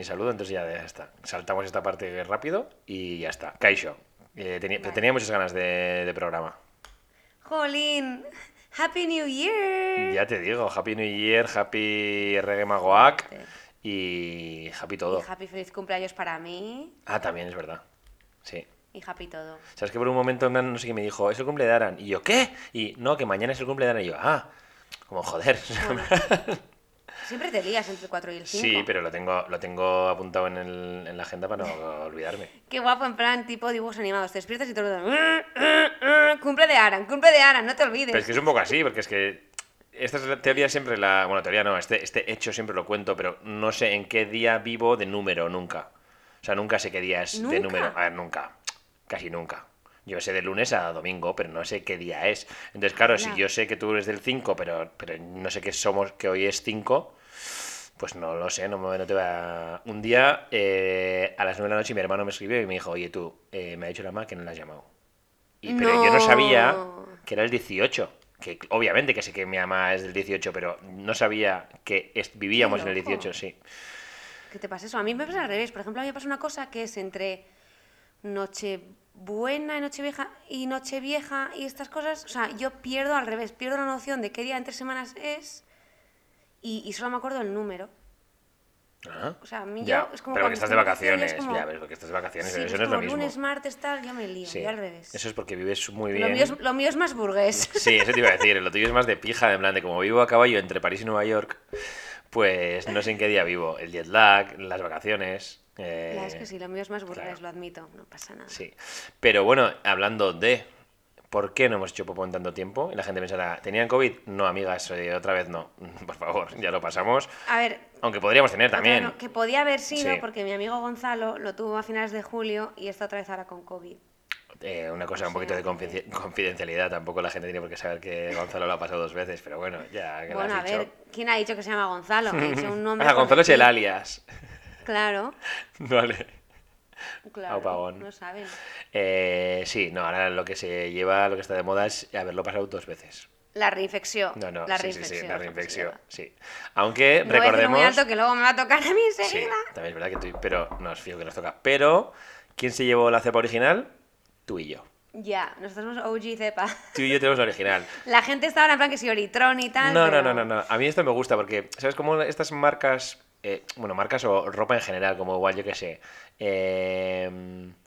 mi saludo, entonces ya, ya está. Saltamos esta parte rápido y ya está. Kaisho. Eh, tenía, Vale. tenía muchas ganas de, de programa. Jolín, Happy New Year. Ya te digo, Happy New Year, Happy Reggae Magoak y Happy todo. Y happy feliz cumpleaños para mí. Ah, también es verdad. Sí. Y happy todo. ¿Sabes que por un momento no sé qué me dijo, es el cumple de Aran? Y yo, ¿qué? Y no, que mañana es el cumple de Aran. Y yo, ah, como joder. Bueno, siempre te lías entre el 4 y el 5. sí, pero lo tengo, lo tengo apuntado en, el- en la agenda para no olvidarme. Qué guapo, en plan tipo dibujos animados. Te despiertas y todo el mundo, Cumple de Aran, cumple de Aran, no te olvides. Pero es que es un poco así, porque es que esta es la teoría siempre la... Bueno, teoría no, este, este hecho siempre lo cuento, pero no sé en qué día vivo de número, nunca. O sea, nunca sé qué día es de ¿Nunca? número. A ver, nunca. Casi nunca. Yo sé de lunes a domingo, pero no sé qué día es. Entonces, claro, si yo sé que tú eres del 5, pero, pero no sé que somos, que hoy es 5, pues no lo sé, no, me, no te va... Un día, eh, a las 9 de la noche, mi hermano me escribió y me dijo, oye, tú, eh, me ha dicho la mamá que no la has llamado. Y, pero yo no sabía que era el 18. Que obviamente que sé que mi mamá es del 18, pero no sabía que vivíamos en el loco. 18, sí. ¿Qué te pasa eso? A mí me pasa al revés. Por ejemplo, a mí me pasa una cosa que es entre Nochebuena y Nochevieja y Nochevieja y estas cosas. O sea, yo pierdo al revés, pierdo la noción de qué día entre semanas es y, y solo me acuerdo el número. Ah, O sea, a mí ya, yo es como pero cuando estás de vacaciones, vacaciones, es como- ya ves, porque estás de vacaciones, Sí, eso no es lo mismo. lunes, martes, tal, yo me lío. Sí, Yo al revés. Eso es porque vives muy Lo bien. mío, es, lo mío es más burgués. Sí, eso te iba a decir, lo tuyo es más de pija, en plan de como vivo a caballo entre París y Nueva York, pues no sé en qué día vivo. El jet lag, las vacaciones. eh, Ya, es que sí, lo mío es más burgués, claro. lo admito, no pasa nada. Sí. Pero bueno, hablando de por qué no hemos hecho popo en tanto tiempo, y la gente pensará, ¿tenían COVID? No, amigas, eh, otra vez no. Por favor, ya lo pasamos. A ver, Aunque podríamos tener también. no, que podía haber sido Sí. porque mi amigo Gonzalo lo tuvo a finales de julio y está otra vez ahora con COVID. Eh, una cosa, O un poquito de confidencialidad. Tampoco la gente tiene por qué saber que Gonzalo lo ha pasado dos veces, pero bueno, ya que lo Bueno, has a dicho. ver, ¿quién ha dicho que se llama Gonzalo? Ha dicho un nombre. Ah, Gonzalo es el alias. Claro, Vale. Claro. Aupagón. No saben. Eh, sí, no, ahora lo que se lleva, lo que está de moda es haberlo pasado dos veces. La reinfección. No, no, la sí, sí, reinfección. sí, la que se reinfección, sí. Aunque No voy a recordemos... muy alto que luego me va a tocar a mí Sí, también es verdad que tú... Pero no, os fijo que nos toca. Pero, ¿quién se llevó la cepa original? Tú y yo. Ya, nosotros somos OG cepa. Tú y yo tenemos la original. La gente está ahora en plan que si Oritron y tal. No, no, pero- no, no, no. A mí esto me gusta porque, ¿sabes cómo estas marcas, eh, bueno, marcas o ropa en general, como igual, yo qué sé, eh,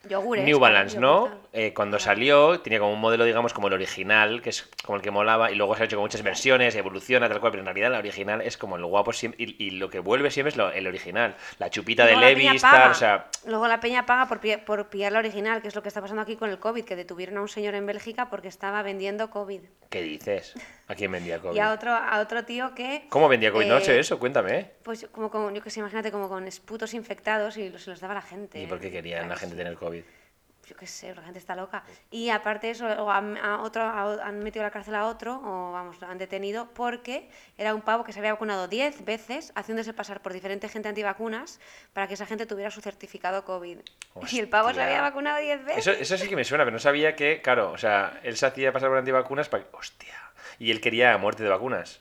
Yogures, New Balance, ¿no? Eh, cuando salió tenía como un modelo, digamos, como el original, que es como el que molaba, y luego se ha hecho con muchas versiones, evoluciona, tal cual, pero en realidad la original es como el guapo siempre, y, y lo que vuelve siempre es lo- el original. La chupita de la Levis, tal, o sea... Luego la peña paga por, por pillar la original, que es lo que está pasando aquí con el COVID, que detuvieron a un señor en Bélgica porque estaba vendiendo COVID. ¿Qué dices? ¿A quién vendía COVID? Y a otro, a otro tío que... ¿Cómo vendía COVID? No eh, sé eso, cuéntame. Pues como con, yo que sé, imagínate, como con esputos infectados y se los daba a la gente. ¿Y por qué querían la gente tener COVID? Yo qué sé, la gente está loca. Y aparte de eso, luego han, a otro, a- han metido a la cárcel a otro, o vamos, lo han detenido, porque era un pavo que se había vacunado 10 veces, haciéndose pasar por diferente gente antivacunas, para que esa gente tuviera su certificado COVID. Y el pavo se había vacunado 10 veces. Eso, eso sí que me suena, pero no sabía que, claro, o sea, él se hacía pasar por antivacunas para... Hostia. Y él quería muerte de vacunas.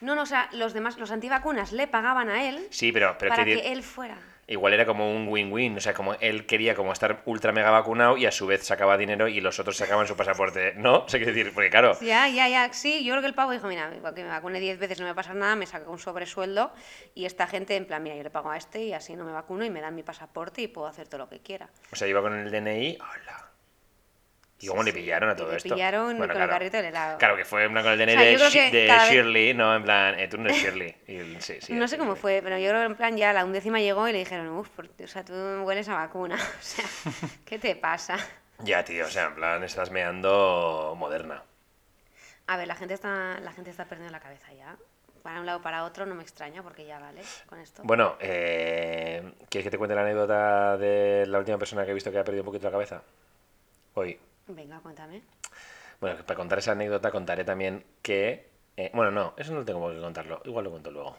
No, no, o sea, los demás, los antivacunas le pagaban a él Sí, pero, pero para que- que él fuera. Igual era como un win-win. O sea, como él quería como estar ultra mega vacunado y a su vez sacaba dinero y los otros sacaban su pasaporte. ¿No? O sea, quiero decir, porque claro... Ya, ya, ya, sí, yo creo que el pavo dijo, mira, igual que me vacune 10 veces no me pasa nada, me saca un sobresueldo y esta gente en plan, mira, yo le pago a este y así no me vacuno y me dan mi pasaporte y puedo hacer todo lo que quiera. O sea, iba con el DNI... ¡Hola! ¿Y cómo le pillaron a Y todo le esto? pillaron con el carrito del helado. Claro, que fue plan con el DNI O sea, de, vez- Shirley, ¿no? En plan, eh, tú no eres Shirley. Sí, sí, no sé cómo fue, pero yo creo que en plan ya la undécima llegó y le dijeron, uff, o sea, tú hueles a vacuna. O sea, ¿qué te pasa? Ya, tío, o sea, en plan, estás meando moderna. A ver, la gente está, la gente está perdiendo la cabeza ya. Para un lado para otro no me extraña porque ya vale con esto. Bueno, eh, ¿quieres que te cuente la anécdota de la última persona que he visto que ha perdido un poquito la cabeza? Hoy. Venga, cuéntame. Bueno, para contar esa anécdota contaré también que... eh, bueno, no, eso no tengo por qué contarlo. Igual lo cuento luego.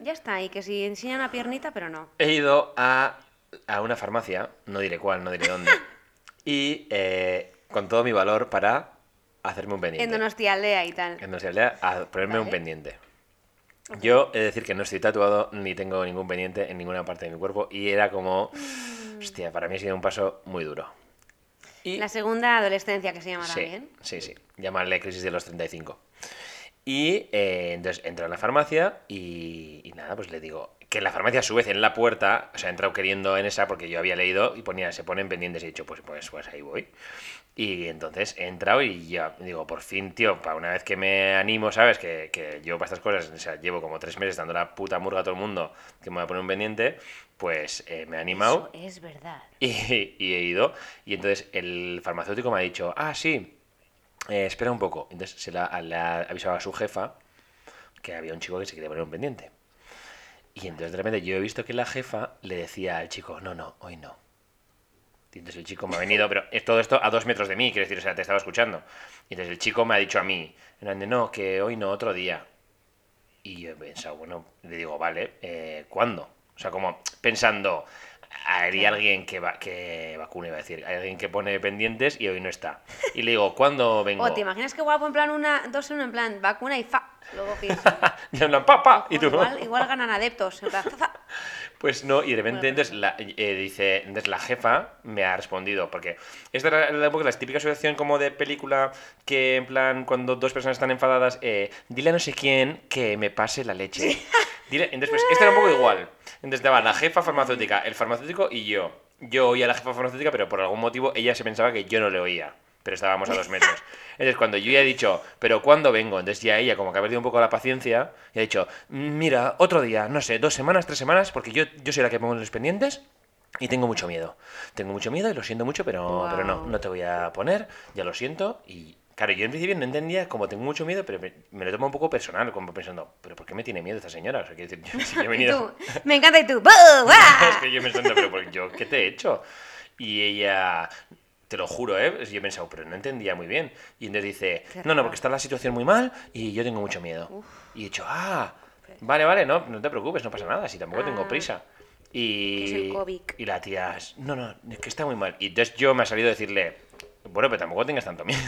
Ya está, y que si enseña una piernita, pero no. He ido a, a una farmacia, no diré cuál, no diré dónde, y eh, con todo mi valor para hacerme un pendiente. En Donostialdea y tal. En Donostialdea, a ponerme un Vale. pendiente. Yo he de decir que no estoy tatuado ni tengo ningún pendiente en ninguna parte de mi cuerpo y era como, hostia, para mí ha sido un paso muy duro. Y La segunda adolescencia que se llama sí, también. sí, sí, llamarle crisis de los 35. Y eh, entonces entro en la farmacia y, y nada, pues le digo que la farmacia a su vez en la puerta, o sea, he entrado queriendo en esa porque yo había leído y ponía, se ponen pendientes y he dicho, pues, pues, pues ahí voy. Y entonces he entrado y ya digo, por fin, tío, para una vez que me animo, ¿sabes? Que, que yo para estas cosas, o sea, llevo como tres meses dando la puta murga a todo el mundo que me voy a poner un pendiente, pues eh, me he animado Eso es verdad. y, y he ido. Y entonces el farmacéutico me ha dicho, ah, sí, eh, espera un poco. Entonces se la, le ha avisado a su jefa que había un chico que se quería poner un pendiente. Y entonces de repente yo he visto que la jefa le decía al chico, no, no, hoy no. Y entonces el chico me ha venido, pero es todo esto a dos metros de mí, quiero decir, o sea, te estaba escuchando. Y entonces el chico me ha dicho a mí, no, que hoy no, otro día. Y yo he pensado, bueno, le digo, vale, eh, ¿cuándo? O sea, como pensando, hay alguien que, va, que vacuna, iba a decir, hay alguien que pone pendientes y hoy no está. Y le digo, ¿cuándo vengo? O te imaginas que guapo en plan una, dos en uno en plan vacuna y fa. Luego que y en plan, papá, y tú, igual, igual ganan adeptos. En plan, fa, fa. Pues no, y de repente entonces la, eh, dice, entonces la jefa me ha respondido, porque esta era la, la, la típica situación como de película que en plan cuando dos personas están enfadadas, eh, dile a no sé quién que me pase la leche. Dile, entonces pues esta era un poco igual. Entonces estaba la jefa farmacéutica, el farmacéutico y yo. Yo oía a la jefa farmacéutica, pero por algún motivo ella se pensaba que yo no le oía. Pero estábamos a dos metros. Entonces, cuando yo ya he dicho, ¿pero cuándo vengo? Entonces ya ella, como que ha perdido un poco la paciencia, y ha dicho, mira, otro día, no sé, dos semanas, tres semanas, porque yo, yo soy la que pongo los pendientes y tengo mucho miedo. Tengo mucho miedo y lo siento mucho, pero, pero no, no te voy a poner, ya lo siento. Y claro, yo en principio no entendía, como tengo mucho miedo, pero me, me lo tomo un poco personal, como pensando, ¿pero por qué me tiene miedo esta señora? O sea, quiero decir, yo, si yo he venido... tú, me encanta y tú. es que yo me siento, pero ¿por- yo, ¿qué te he hecho? Y ella, te lo juro, ¿eh? Yo he pensado, pero no entendía muy bien. Y entonces dice, no, no, porque está la situación muy mal y yo tengo mucho miedo. Y he dicho, ah, vale, vale, no, no te preocupes, no pasa nada, si tampoco tengo Ah. prisa. Y, y la tía, no, no, es que está muy mal. Y entonces yo me ha salido a decirle, bueno, pero tampoco tengas tanto miedo.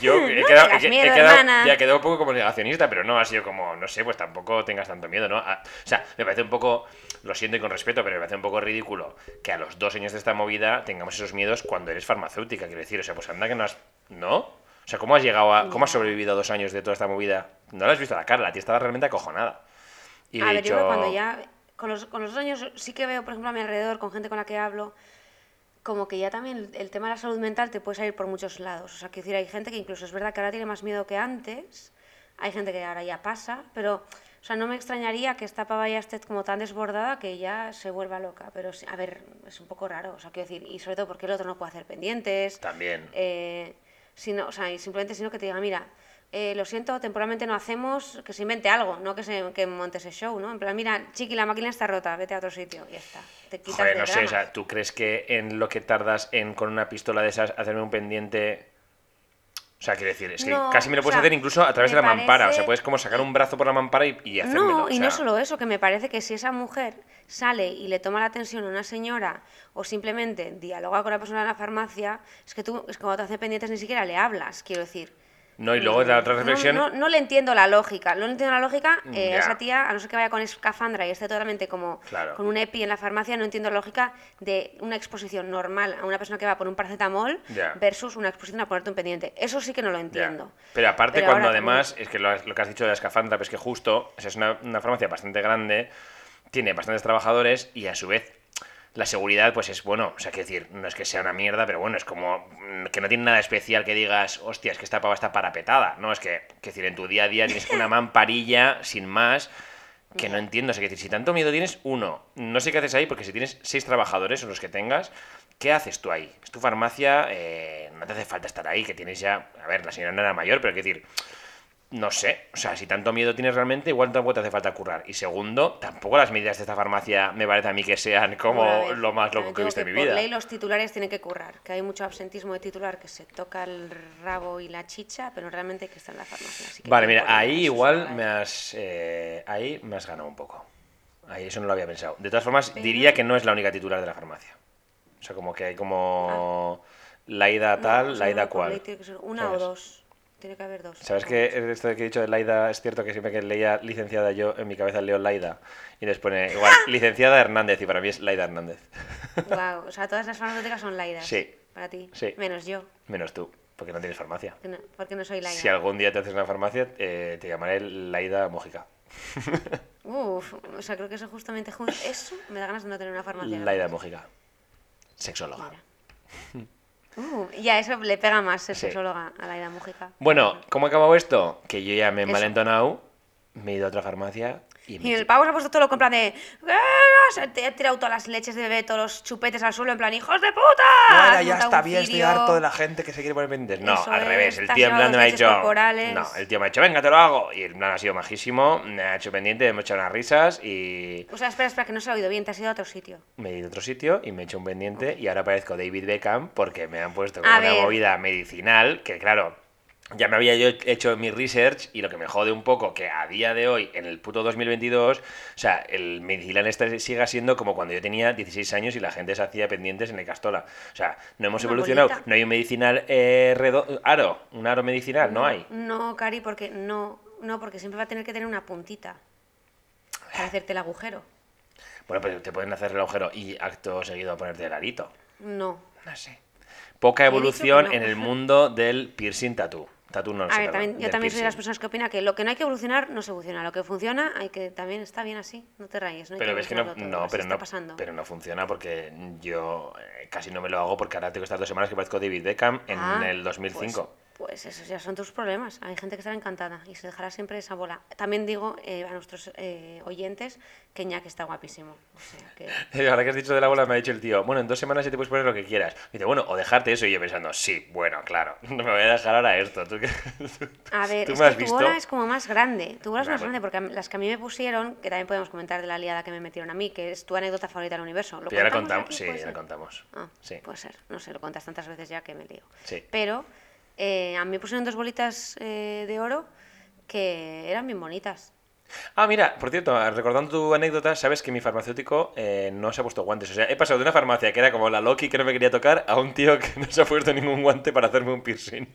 Yo he No quedado, he- quedado- hermana. ya he quedado un poco como negacionista, pero no, ha sido como, no sé, pues tampoco tengas tanto miedo, ¿no? Ah, o sea, me parece un poco, lo siento y con respeto, pero me parece un poco ridículo que a los dos años de esta movida tengamos esos miedos cuando eres farmacéutica, quiero decir, o sea, pues anda que no has... ¿No? O sea, ¿cómo has llegado a... ¿Cómo has sobrevivido a dos años de toda esta movida? No la has visto a la cara, la tía estaba realmente acojonada. Y a ver, dicho... yo cuando ya. Con los, con los años sí que veo, por ejemplo, a mi alrededor, con gente con la que hablo, como que ya también el, tema de la salud mental te puede salir por muchos lados. O sea, que decir, hay gente que incluso es verdad que ahora tiene más miedo que antes, hay gente que ahora ya pasa, pero. O sea, no me extrañaría que esta pava ya esté como tan desbordada que ya se vuelva loca. Pero, a ver, es un poco raro. O sea, quiero decir, y sobre todo porque el otro no puede hacer pendientes. También. Eh, sino, o sea, y simplemente sino que te diga, mira, eh, lo siento, temporalmente no hacemos, que se invente algo, no que se que monte ese show, ¿no? En plan, mira, chiqui, la máquina está rota, vete a otro sitio, y ya está. Te quitas Joder, de no sé, o sea, ¿tú crees que en lo que tardas en con una pistola de esas hacerme un pendiente... O sea, quiero decir, es que No, casi me lo o puedes sea, hacer incluso a través de la mampara. O sea, puedes como sacar un brazo por la mampara y, y hacérmelo. No, o y no solo eso, que me parece que si esa mujer sale y le toma la atención a una señora o simplemente dialoga con la persona en la farmacia, es que tú, es que cuando te hace pendientes ni siquiera le hablas, quiero decir. No, y luego la otra No, reflexión... No, no le entiendo la lógica. No le entiendo la lógica. eh. Esa tía, a no ser que vaya con escafandra y esté totalmente como Claro. con un EPI en la farmacia, no entiendo la lógica de una exposición normal a una persona que va por un paracetamol Ya. versus una exposición a ponerte un pendiente. Eso sí que no lo Ya. entiendo. Pero aparte Pero cuando además, es que lo, que has dicho de la escafandra, pues que justo, o sea, es una, una farmacia bastante grande, tiene bastantes trabajadores y a su vez la seguridad pues es bueno, o sea, quiero decir, no es que sea una mierda, pero bueno, es como mm, que no tiene nada especial que digas, hostia, es que esta pava está parapetada, no, es que, quiero decir, en tu día a día tienes una mamparilla sin más que no entiendo, o sea, quiero decir, si tanto miedo tienes, uno, no sé qué haces ahí, porque si tienes seis trabajadores o los que tengas, ¿qué haces tú ahí? Es tu farmacia, eh, no te hace falta estar ahí, que tienes ya, a ver, la señora no era mayor, pero quiero decir, no sé, o sea, si tanto miedo tienes realmente, igual tampoco te hace falta currar. Y segundo, tampoco las medidas de esta farmacia me parece a mí que sean como lo más loco que he visto en mi Por vida. ley los titulares tienen que currar, que hay mucho absentismo de titular que se toca el rabo y la chicha, pero realmente hay que estar en la farmacia. así que Vale, mira, por ahí igual me has, eh, ahí me has ganado un poco. Ahí eso no lo había pensado. De todas formas, diría que no es la única titular de la farmacia. O sea, como que hay como la ida No, tal, la ida no, por cual. tiene que ser una ¿Sabes? o dos. Tiene que haber dos. ¿Sabes que esto de que he dicho de Laida es cierto que siempre que leía licenciada yo en mi cabeza leo Laida y les pone igual licenciada Hernández y para mí es Laida Hernández. Wow, o sea, todas las farmacéuticas son Laidas. Sí. Para ti. Sí. Menos yo, Menos tú, porque no tienes farmacia. no- porque no soy Laida. Si algún día te haces una farmacia, eh, te llamaré Laida Mójica. Uf, o sea, creo que eso justamente ju- eso me da ganas de no tener una farmacia. Laida Mójica. Sexóloga. Mira. Uh, ya, eso le pega más ser Sí. sexóloga a Laida Mújica. Bueno, ¿cómo ha acabado esto? Que yo ya me he Eso. malentonado, me he ido a otra farmacia y me el hecho- pavo se ha puesto todo lo en plan de. Se ha tirado todas las leches de bebé, todos los chupetes al suelo, en plan, ¡hijos de puta! Ahora Ha ya está bien, estoy harto de la gente que se quiere poner pendientes. No, Eso al revés. El tío en plan me ha dicho. corporales. No, el tío me ha dicho, venga, te lo hago. Y el plan ha sido majísimo, me ha hecho pendiente, hemos echado unas risas y O sea, espera, espera, que no se ha oído bien, te has ido a otro sitio. me he ido a otro sitio y me he hecho un pendiente y ahora parezco David Beckham porque me han puesto como A una ver. movida medicinal que, claro. Ya me había yo hecho mi research y lo que me jode un poco que a día de hoy, en el puto 2022, o sea, el medicinal este siga siendo como cuando yo tenía 16 años y la gente se hacía pendientes en el Castola. O sea, no hemos Una evolucionado. bolita. No hay un medicinal eh, redo- aro, un aro medicinal, no hay. No, Cari, porque no, no, porque siempre va a tener que tener una puntita para hacerte el agujero. Bueno, pues te pueden hacer el agujero y acto seguido a ponerte el arito. No. No sé. Poca evolución no. en el mundo del piercing tattoo. No A ver, también, yo también soy de las personas que opina que lo que no hay que evolucionar no se evoluciona. Lo que funciona hay que también está bien así. No te rayes. No hay Pero ves que no, todo, no, pero está no, pasando. pero no funciona porque yo eh, casi no me lo hago porque ahora tengo estas dos semanas que parezco David Beckham en Ah, el 2005. Pues, pues esos ya son tus problemas. Hay gente que estará encantada y se dejará siempre esa bola. También digo eh, a nuestros eh, oyentes que Ñac está guapísimo. O sea, que... Ahora que has dicho de la bola me ha dicho el tío, bueno, en dos semanas ya te puedes poner lo que quieras. Y dice, bueno, o dejarte eso y yo pensando, sí, bueno, claro, no me voy a dejar ahora esto. ¿Tú, qué- A ver, ¿Tú es me has que tu visto? bola es como más grande. Tu bola es más grande porque las que a mí me pusieron, que también podemos comentar de la liada que me metieron a mí, que es tu anécdota favorita del universo. ¿Lo Ya la contamos aquí? sí, ¿Puede ya la contamos. Ah, Sí. puede ser. No sé, lo cuentas tantas veces ya que me lío. Sí. Pero eh, a mí me pusieron dos bolitas eh, de oro que eran bien bonitas. Ah, mira, por cierto, recordando tu anécdota, sabes que mi farmacéutico eh, no se ha puesto guantes. O sea, he pasado de una farmacia que era como la Loki que no me quería tocar a un tío que no se ha puesto ningún guante para hacerme un piercing.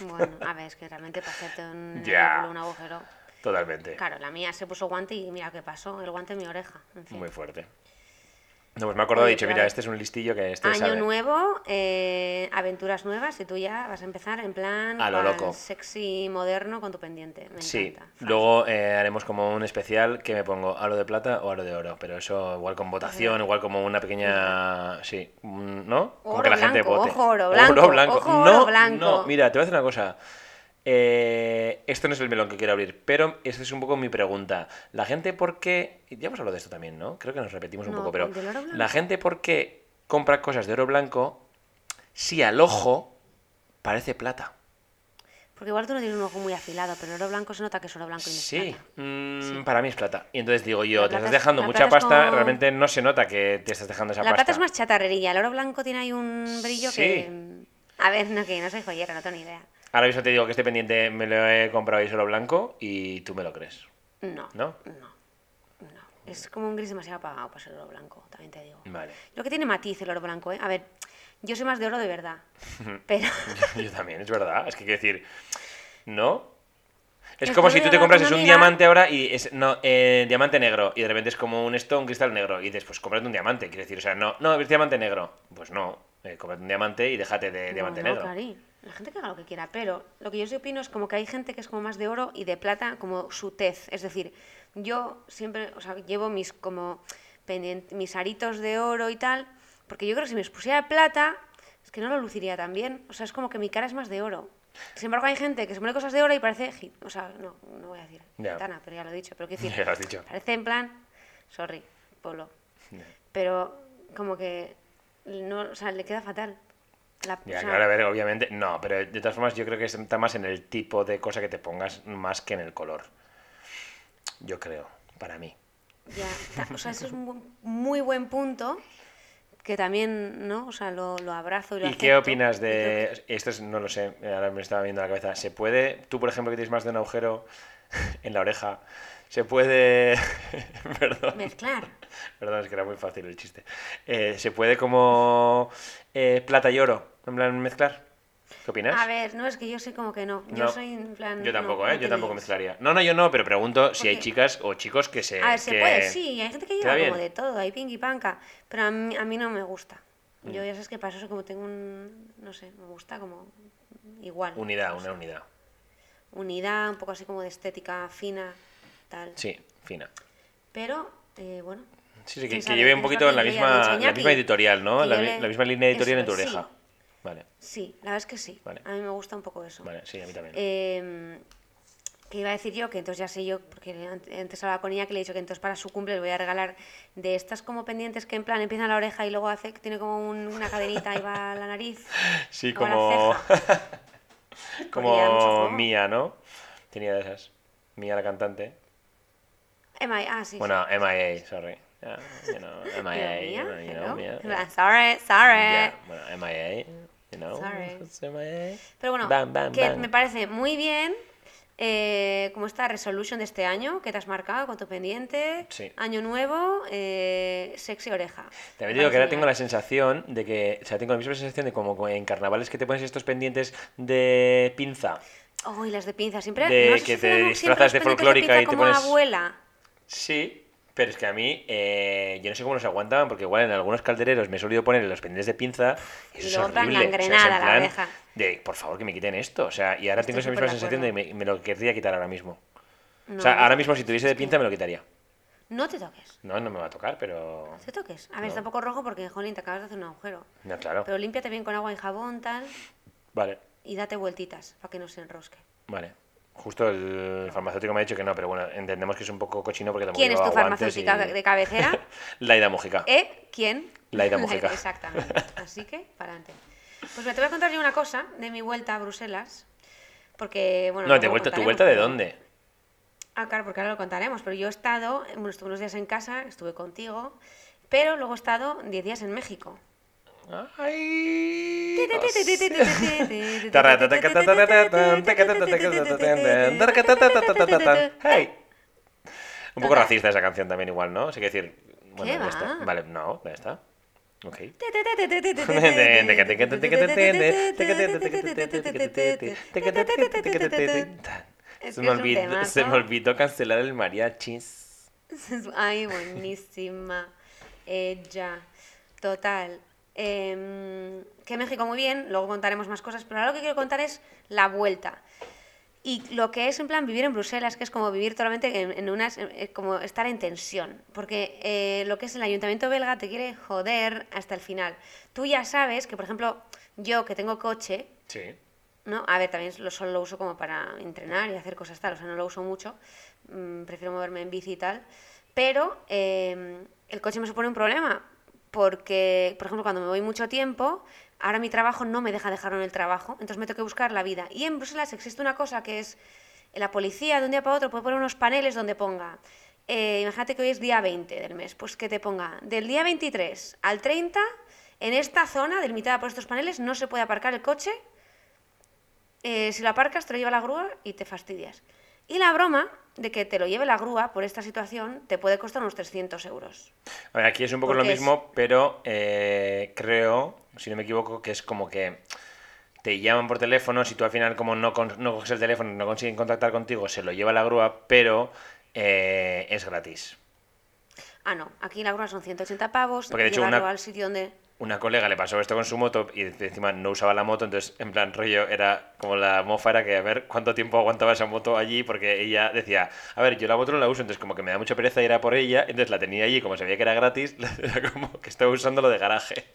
Bueno, a ver, es que realmente para hacerte un, un agujero. Totalmente. Claro, la mía se puso guante y mira qué pasó, el guante en mi oreja. En fin. Muy fuerte. No, pues me he acordado, he dicho, claro. mira, este es un listillo que este Año sabe. nuevo, eh, aventuras nuevas y tú ya vas a empezar en plan A lo loco. sexy moderno con tu pendiente. Me Sí, encanta. Luego eh, haremos como un especial que me pongo aro de plata o aro de oro, pero eso igual con votación, igual como una pequeña... Sí, ¿no? Como Oro que la gente blanco, vote. ojo, oro blanco, ojo, no, oro blanco. no, mira, te voy a decir una cosa. Eh, esto no es el melón que quiero abrir, pero esta es un poco mi pregunta. La gente, ¿por qué...? Ya hemos hablado de esto también, ¿no? Creo que nos repetimos un poco, pero... La gente, ¿por qué compra cosas de oro blanco si al ojo parece plata? Porque igual tú no tienes un ojo muy afilado, pero el oro blanco se nota que es oro blanco y no es Sí, plata. mm, para mí es plata. Y entonces digo yo, La te estás es- dejando la mucha pasta, como- realmente no se nota que te estás dejando esa La pasta. plata es más chatarrería, el oro blanco tiene ahí un brillo Sí. que... mm, A ver, no, que no soy joyera, no tengo ni idea. Ahora mismo te digo que este pendiente me lo he comprado y solo blanco y tú me lo crees. No, ¿No? no, no. Es como un gris demasiado apagado para ser oro blanco, también te digo. Vale. Lo que tiene matiz el oro blanco, ¿eh? A ver, yo soy más de oro de verdad, pero... Yo, yo también, es verdad. Es que quiero decir, ¿no? Es como si tú te hablar compras con es una un diamante ahora y es no eh, diamante negro y de repente es como un esto, un cristal negro y dices, pues cómprate un diamante, quiero decir, o sea, no, no, es diamante negro. Pues no, eh, cómprate un diamante y déjate de diamante no, negro. La gente que haga lo que quiera, pero lo que yo sí opino es como que hay gente que es como más de oro y de plata como su tez. Es decir, yo siempre, o sea, llevo mis como mis aritos de oro y tal, porque yo creo que si me expusiera de plata, es que no lo luciría tan bien. O sea, es como que mi cara es más de oro. Sin embargo, hay gente que se pone cosas de oro y parece, o sea, no, no voy a decir gitana, pero ya lo he dicho, pero quiero decir, Ya lo has dicho. parece en plan, sorry, polo, pero como que no, o sea, le queda fatal. La- o Ya, sea, claro, a ver, obviamente. No, pero de todas formas yo creo que está más en el tipo de cosa que te pongas más que en el color. Yo creo, para mí. Ya, o sea, eso es un muy buen punto que también, ¿no? O sea, lo, lo abrazo y lo ¿Y qué acepto. opinas Y creo de... Esto es, no lo sé, ahora me estaba viendo la cabeza. ¿Se puede, tú por ejemplo que tienes más de un agujero en la oreja, se puede... Perdón. Mezclar. Perdón, es que era muy fácil el chiste. Eh, ¿Se puede como eh, plata y oro, en plan mezclar? ¿Qué opinas? A ver, no, es que yo soy como que no. Yo No. soy en plan. Yo tampoco, no, ¿eh? no Yo tampoco mezclaría. No, no, yo no, pero pregunto si hay chicas o chicos que se. A ver, se que- puede, sí, hay gente que lleva como de todo, hay pinky panca, pero a mí, a mí no me gusta. Mm. Yo ya sabes que para eso como tengo un, no sé, me gusta como igual. Unidad, una sea, unidad. Unidad, un poco así como de estética fina, tal. Sí, fina. Pero, eh, bueno. Sí, sí, que, que lleve un poquito en la misma, la misma editorial, ¿no? La, le- la misma línea editorial en tu Eso oreja. sí. Vale, Sí, la verdad es que sí. Vale. A mí me gusta un poco eso. vale, sí, a mí también. Eh, que iba a decir yo, que entonces ya sé yo, porque ant- antes hablaba con ella que le he dicho que entonces para su cumple le voy a regalar de estas como pendientes que en plan empiezan la oreja y luego hace, tiene como un- una cadenita y va a la nariz. Sí, como, como. Mía, ¿no? Tenía de esas. Mía la cantante. Emma, ah, sí. Bueno, MIA, sorry. Yeah, you know, sí. MIA, you know, you know, yeah. Sorry, sorry. Yeah, bueno, MIA, you know. Sorry. it's MIA. Pero bueno, Bam, bam, que bam. me parece muy bien eh, como esta resolution de este año que te has marcado con tu pendiente. Sí. Año nuevo, eh, sexy oreja. También digo que ahora tengo la sensación de que, o sea, tengo la misma sensación de como en carnavales que te pones estos pendientes de pinza. Oh, y las de pinza, siempre. De ¿no que te disfrazas de folclórica pinza y te como pones- abuela. Sí, pero es que a mí, eh, yo no sé cómo los aguantaban, porque igual en algunos caldereros me he solido poner los pendientes de pinza y eso Y es luego horrible. O sea, en la de, por favor, que me quiten esto. O sea, y ahora tengo esa misma sensación de acuerdo. me, me lo querría quitar ahora mismo. No, o sea, no ahora mismo si tuviese de que pinza me lo quitaría. No te toques. No, no me va a tocar, pero... No te toques. A ver, No. está un poco rojo porque, jolín, te acabas de hacer un agujero. No, claro. Pero límpiate bien con agua y jabón, tal, Vale, y date vueltitas para que no se enrosque. vale. Justo el farmacéutico me ha dicho que no, pero bueno, entendemos que es un poco cochino porque tampoco ¿Quién es tu farmacéutica y- de cabecera? Laida Mujica. ¿Eh? ¿Quién? Laida Mujica. Exactamente. Así que, para adelante. Pues me te voy a contar yo una cosa de mi vuelta a Bruselas. Porque, bueno. No, lo vuelta, ¿tu vuelta de dónde? Ah, claro, porque ahora lo contaremos. Pero yo he estado, bueno, estuve unos días en casa, estuve contigo, pero luego he estado 10 días en México. Ay, Hey. Un poco racista esa canción también igual, ¿no? Así que decir, bueno, ¿Qué ya está. va? Vale, no, ya está. Ok. Es Se que me, es un olvidó, se me olvidó cancelar el mariachis. Ay, buenísima. Ella. Total. Em, que México muy bien, luego contaremos más cosas, pero ahora lo que quiero contar es la vuelta. Y lo que es en plan vivir en Bruselas, que es como vivir totalmente en, en unas, eh, como estar en tensión, porque eh, lo que es el ayuntamiento belga te quiere joder hasta el final. Tú ya sabes que, por ejemplo, yo que tengo coche, Sí. ¿no? A ver, también lo, solo lo uso como para entrenar y hacer cosas tal, o sea, no lo uso mucho, mm, prefiero moverme en bici y tal, pero eh, el coche me supone un problema, porque, por ejemplo, cuando me voy mucho tiempo, ahora mi trabajo no me deja dejarlo en el trabajo, entonces me tengo que buscar la vida. Y en Bruselas existe una cosa que es, la policía de un día para otro puede poner unos paneles donde ponga, eh, imagínate que hoy es día 20 del mes, pues que te ponga, del día 23 al 30, en esta zona delimitada por estos paneles no se puede aparcar el coche eh, si lo aparcas te lo lleva la grúa y te fastidias. Y la broma de que te lo lleve la grúa por esta situación te puede costar unos 300 euros. A ver, aquí es un poco lo es- mismo, pero eh, creo, si no me equivoco, que es como que te llaman por teléfono, si tú al final como no, con- no coges el teléfono, no consiguen contactar contigo, se lo lleva la grúa, pero eh, es gratis. Ah, no, aquí la grúa son 180 pavos, Porque, de hecho, llevarlo una- al sitio donde... Una colega le pasó esto con su moto y encima no usaba la moto, entonces en plan rollo era como la mofa era que a ver cuánto tiempo aguantaba esa moto allí porque ella decía, a ver, yo la moto no la uso, entonces como que me da mucha pereza ir a por ella, entonces la tenía allí, como sabía que era gratis, era como que estaba usando lo de garaje.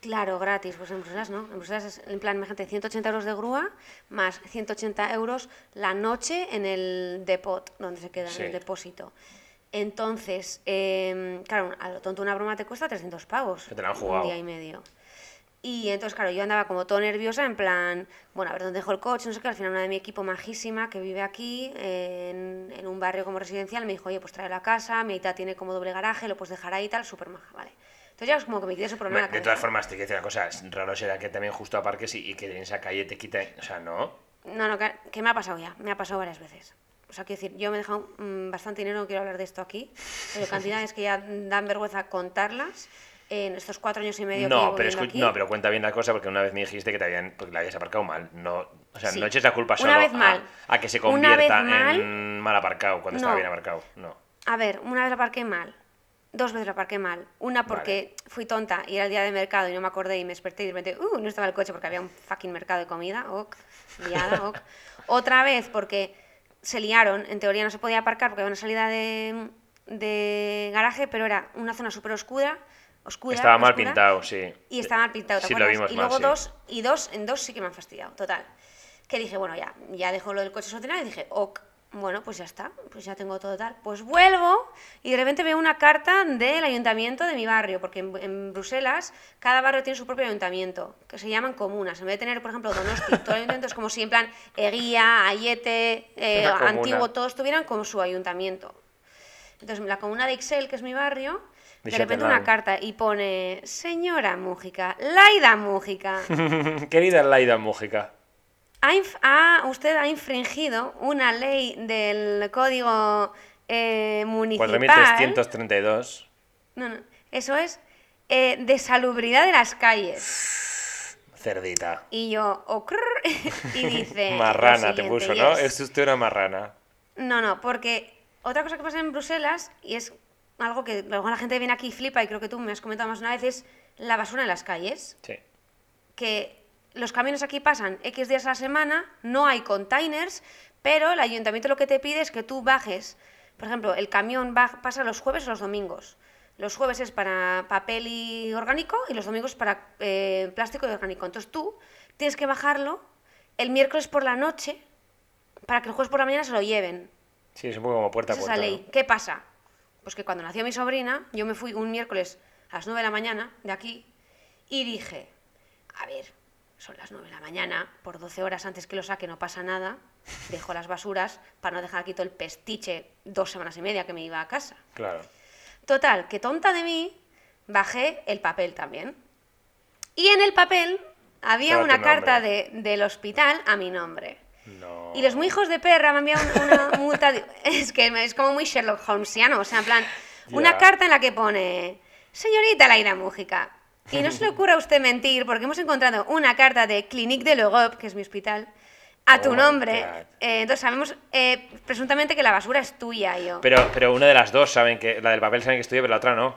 Claro, gratis, pues en Bruselas no. En Bruselas es en plan, imagínate, 180 euros de grúa más 180 euros la noche en el depot, donde se queda, Sí. en el depósito. Entonces, em, claro, a lo tonto una broma te cuesta 300 pavos. Que te la han Un jugado. día y medio. Y entonces, claro, yo andaba como todo nerviosa, en plan, bueno, a ver dónde dejo el coche, no sé qué. Al final, una de mi equipo majísima que vive aquí, en, en un barrio como residencial, me dijo, oye, pues trae la casa, mi aita tiene como doble garaje, lo puedes dejar ahí y tal, súper maja, vale. Entonces, ya es como que me quité ese problema. en la De todas formas, te quiero decir una cosa, raro será que también justo aparques y, y que en esa calle te quiten, o sea, no. No, no, que, que me ha pasado ya, me ha pasado varias veces. O sea, quiero decir, yo me he dejado mm, bastante dinero, no quiero hablar de esto aquí, pero cantidades que ya dan vergüenza contarlas. en estos cuatro años y medio que No, llevo pero, escu- aquí. no, pero cuenta bien la cosa porque una vez me dijiste que te habían, porque la habías aparcado mal. No, o sea, Sí. no eches la culpa Una solo vez a- mal. A, que se Una vez convierta mal. en mal aparcado cuando estaba No. bien aparcado. No. A ver, una vez la aparqué mal. Dos veces la aparqué mal. Una porque fui tonta y era el día de mercado y no me acordé y me desperté y de repente, uh, no estaba el coche porque había un fucking mercado de comida. Ok, liada, ok. Otra vez porque se liaron. En teoría no se podía aparcar porque había una salida de, de garaje, pero era una zona súper oscura. Oscura, Estaba mal oscura, pintado, sí. Y estaba mal pintado, ¿te Sí, lo vimos y mal, luego sí. dos, y dos, en dos sí que me han fastidiado, total. Que dije, bueno, ya, ya dejo lo del coche solucionado y dije, ok, bueno, pues ya está, pues ya tengo todo tal. Pues vuelvo y de repente veo una carta del ayuntamiento de mi barrio, porque en, en Bruselas cada barrio tiene su propio ayuntamiento, que se llaman comunas. En vez de tener, por ejemplo, Donosti, todo el ayuntamiento es como si en plan Eguía, Ayete, eh. Antiguo, todos tuvieran como su ayuntamiento. Entonces, la comuna de Ixel, que es mi barrio, de repente una carta y pone, señora Mújica, Laida Mújica, Querida Laida Mújica. Ha usted ha infringido una ley del código eh, municipal. 4332. No, no, eso es eh, de salubridad de las calles. Cerdita. Y yo, ocr, y dice... Marrana te puso, ¿no? es- Es usted una marrana. No, no, porque otra cosa que pasa en Bruselas, y es algo que luego la gente viene aquí y flipa, y creo que tú me has comentado más una vez, es la basura en las calles. Sí. Que los camiones aquí pasan X días a la semana, no hay containers, pero el ayuntamiento lo que te pide es que tú bajes. Por ejemplo, el camión va- pasa los jueves o los domingos. Los jueves es para papel y orgánico y los domingos para eh, plástico y orgánico. Entonces tú tienes que bajarlo el miércoles por la noche para que el jueves por la mañana se lo lleven. Sí, es un poco como puerta a Esa puerta. la ley. ¿no? ¿Qué pasa? Pues que cuando nació mi sobrina, yo me fui un miércoles a las 9 de la mañana de aquí y dije, a ver, son las 9 de la mañana, por 12 horas antes que lo saque no pasa nada, dejo las basuras para no dejar aquí todo el pestiche dos semanas y media que me iba a casa. Claro. Total, que tonta de mí, bajé el papel también. Y en el papel había una carta de- del hospital a mi nombre. No. Y los muy hijos de perra me han enviado una multa. de- es que es como muy Sherlock Holmesiano. O sea, en plan, una carta en la que pone: Señorita Laira Mújica. Y no se le ocurra a usted mentir, porque hemos encontrado una carta de Clinique de l'Europe, que es mi hospital, a tu Oh nombre. Eh, entonces sabemos eh, presuntamente que la basura es tuya. Yo, Pero, pero una de las dos saben que. La del papel saben que estoy, pero la otra no.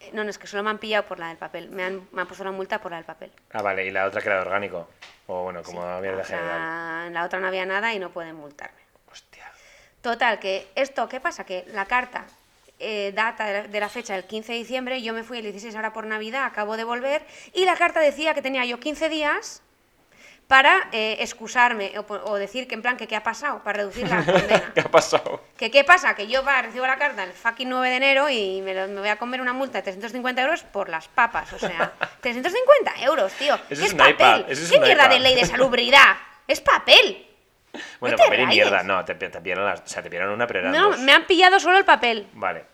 "Eh, no, no, es que solo me han pillado por la del papel. Me han, me han puesto la multa por la del papel. Ah, vale, y la otra que era de orgánico. O bueno, como Sí, mierda general. en la otra no había nada y no pueden multarme. Hostia. Total, que esto, ¿qué pasa? Que la carta eh, data de la, de la fecha del 15 de diciembre, yo me fui el 16 ahora por Navidad, acabo de volver, y la carta decía que tenía yo 15 días para eh, excusarme o, decir que en plan que qué ha pasado, para reducir la condena. ¿Qué ha pasado? que qué pasa, que yo va, recibo la carta el fucking 9 de enero y me, lo- me voy a comer una multa de 350 euros por las papas, o sea, 350 euros, tío. Eso ¿Qué es es un papel? iPad, eso es ¿Qué un mierda iPad. de ley de salubridad? Es papel. Bueno, te papel y rayes. mierda. No, te, te pillaron las. O sea, te pillaron una, pero eran No, dos. me han pillado solo el papel. Vale.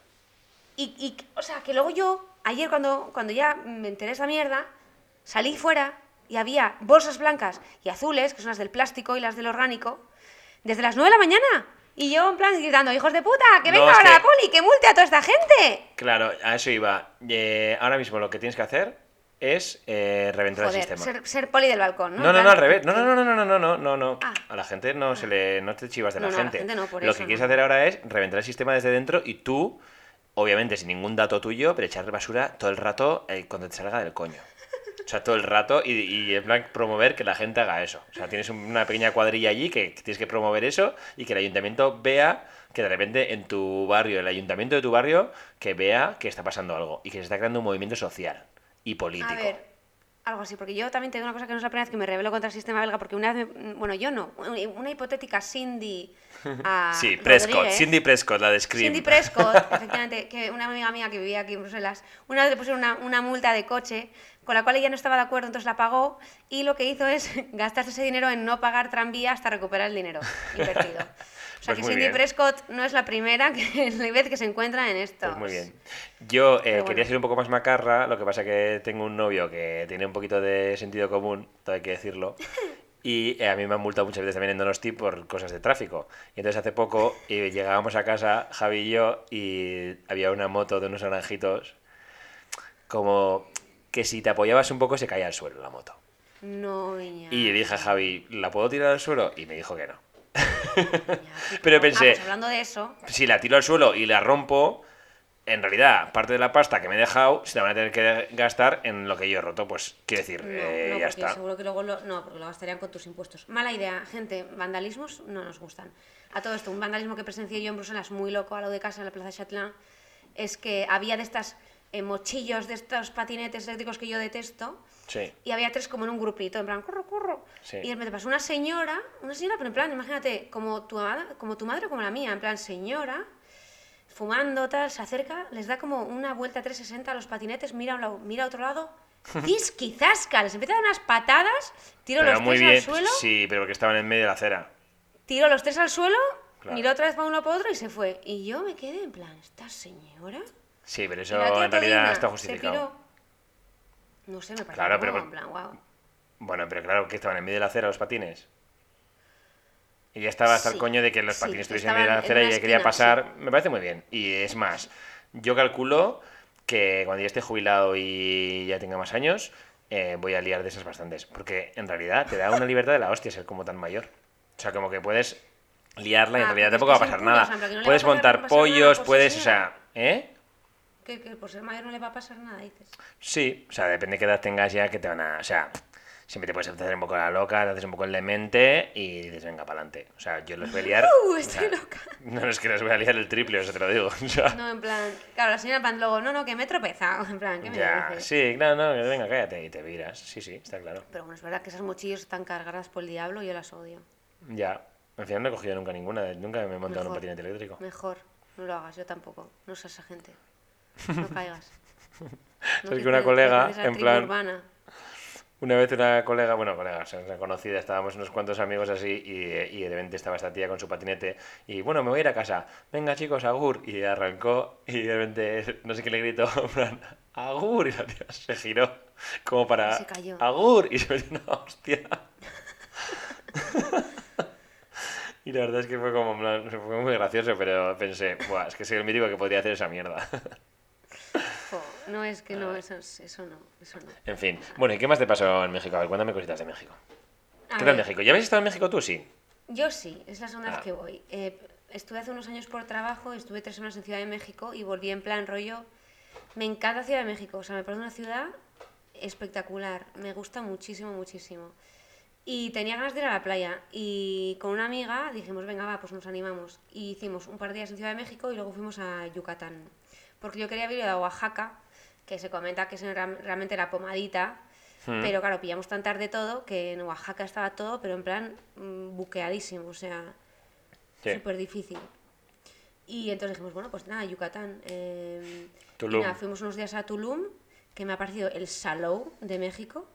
Y, y, o sea, que luego yo, ayer cuando, cuando ya me enteré de esa mierda, salí fuera y había bolsas blancas y azules, que son las del plástico y las del orgánico, desde las 9 de la mañana. Y yo en plan gritando, hijos de puta, que No, venga es ahora que- la poli, que multe a toda esta gente. Claro, a eso iba. Eh, ahora mismo lo que tienes que hacer es eh, reventar el Joder, sistema. ser, ser poli del balcón, ¿no? No, no, no, al revés. No, no, no, no, no, no, no, no, no. Ah. A la gente no se le, no te chivas de la No, no, a la gente. gente no, por Lo eso que no. quieres hacer ahora es reventar el sistema desde dentro y tú, obviamente sin ningún dato tuyo, pero echar basura todo el rato eh, cuando te salga del coño. O sea, todo el rato y, y en plan promover que la gente haga eso. O sea, tienes un- una pequeña cuadrilla allí que tienes que promover eso y que el ayuntamiento vea que de repente en tu barrio, el ayuntamiento de tu barrio, que vea que está pasando algo y que se está creando un movimiento social y político. A ver, algo así, porque yo también te digo una cosa que no es la primera vez que me rebelo contra el sistema belga, porque una vez, me- bueno, yo no, una hipotética Cindy a sí, Prescott, Rodríguez, Cindy Prescott, la de Scream. Cindy Prescott, efectivamente, que una amiga mía que vivía aquí en Bruselas, una vez le pusieron una, una multa de coche con la cual ella no estaba de acuerdo, entonces la pagó y lo que hizo es gastarse ese dinero en no pagar tranvía hasta recuperar el dinero invertido. O sea Pues que Cindy bien. Prescott no es la primera que, la vez que se encuentra en esto. Pues muy bien. Yo eh, quería ser un poco más macarra, lo que pasa que tengo un novio que tiene un poquito de sentido común, todo hay que decirlo. Y eh, a mí me han multado muchas veces también en Donosti por cosas de tráfico. Y entonces hace poco eh, llegábamos a casa, Javi y yo, y había una moto de unos naranjitos como que si te apoyabas un poco se caía al suelo la moto. No, niña. Y le dije a Javi, ¿la puedo tirar al suelo? Y me dijo que no. Pero Ah, pensé- pues hablando de eso, Si la tiro al suelo y la rompo, en realidad, parte de la pasta que me he dejado se la van a tener que gastar en lo que yo he roto. Pues, quiero decir, no, eh, no, ya está. seguro que luego lo, no, porque lo gastarían con tus impuestos. Mala idea, gente, vandalismos no nos gustan. A todo esto, un vandalismo que presencié yo en Bruselas muy loco, a lo de casa en la Plaza Chatelain, es que había de estas eh, mochillos, de estos patinetes eléctricos que yo detesto, Sí. y había tres como en un grupito, en plan, corro, corro. Sí. Y de repente pasó una señora, una señora, pero en plan, imagínate, como tu, como tu madre o como la mía, en plan, señora, fumando, tal, se acerca, les da como una vuelta 360 a los patinetes, mira a un lado, mira a otro lado, disquizasca, les empieza a dar unas patadas, tiro Pero los tres bien. al suelo, Sí, pero porque estaban en medio de la acera. tiró los tres al suelo, Claro. miró otra vez para uno para otro y se fue. Y yo me quedé en plan, ¿esta señora? Sí, pero eso en realidad está justificado. No sé, me parece Claro, pero en plan, wow. Bueno, pero claro, que estaban en medio de la acera los patines. Y ya estaba hasta el Sí, coño de que los sí, patines estuviesen en medio de la acera y ella quería esquina, pasar. Me parece muy bien. Y es más, yo calculo que cuando ya esté jubilado y ya tenga más años, eh, voy a liar de esas bastantes. Porque en realidad te da una libertad de la hostia ser como tan mayor. O sea, como que puedes liarla y en Ah, realidad tampoco va a pasar nada. no Puedes montar pollos, puedes, o sea, ¿eh? Que, que por ser mayor no le va a pasar nada, dices. Sí, o sea, depende de qué edad tengas ya que te van a. O sea, siempre te puedes hacer un poco la loca, te haces un poco el demente y dices, venga, para adelante. O sea, yo los voy a liar. Uh, o estoy sea, loca. No es que los voy a liar el triple, o sea, te lo digo. O sea, No, en plan, claro, la señora plan, luego, no, no, que me he tropezado. En plan, ¿qué me ya, sí, no, no, venga, cállate y te viras. Sí, sí, está claro. Pero bueno, es verdad que esas mochillas están cargadas por el diablo y yo las odio. Ya. Al final no he cogido nunca ninguna, nunca me he montado en un patinete eléctrico. Mejor, no lo hagas, yo tampoco. No seas esa gente. No caigas. No que te- una colega, en plan- urbana. Una vez una colega, bueno, colega, o sea, una conocida, estábamos unos cuantos amigos así y, y de repente estaba esta tía con su patinete y bueno, me voy a ir a casa. Venga chicos, agur. Y arrancó y de repente no sé qué le gritó, en plan, agur. Y la tía se giró como para se cayó. agur y se metió una hostia. Y la verdad es que fue como, fue muy gracioso, pero pensé, Buah, es que soy el mítico que podría hacer esa mierda. No, es que no, eso, es- eso no, eso no. en fin. Bueno, ¿y qué más te pasó en México? A ver, cuéntame cositas de México. A ¿Qué tal ver, México? ¿Ya habéis estado en México tú? Sí. Yo sí, es la segunda Ah. vez que voy. Eh, estuve hace unos años por trabajo, estuve tres semanas en Ciudad de México y volví en plan rollo. Me encanta Ciudad de México, o sea, me parece una ciudad espectacular, me gusta muchísimo, muchísimo. Y tenía ganas de ir a la playa y con una amiga dijimos, venga, va, pues nos animamos. Y hicimos un par de días en Ciudad de México y luego fuimos a Yucatán. Porque yo quería ir a Oaxaca, que se comenta que es rea- realmente la pomadita, Hmm. pero claro, pillamos tan tarde todo que en Oaxaca estaba todo, pero en plan mm, buqueadísimo, o sea, Sí. súper difícil. Y entonces dijimos, bueno, pues nada, Yucatán. eh, y Tulum. nada, fuimos unos días a Tulum, que me ha parecido el Salou de México.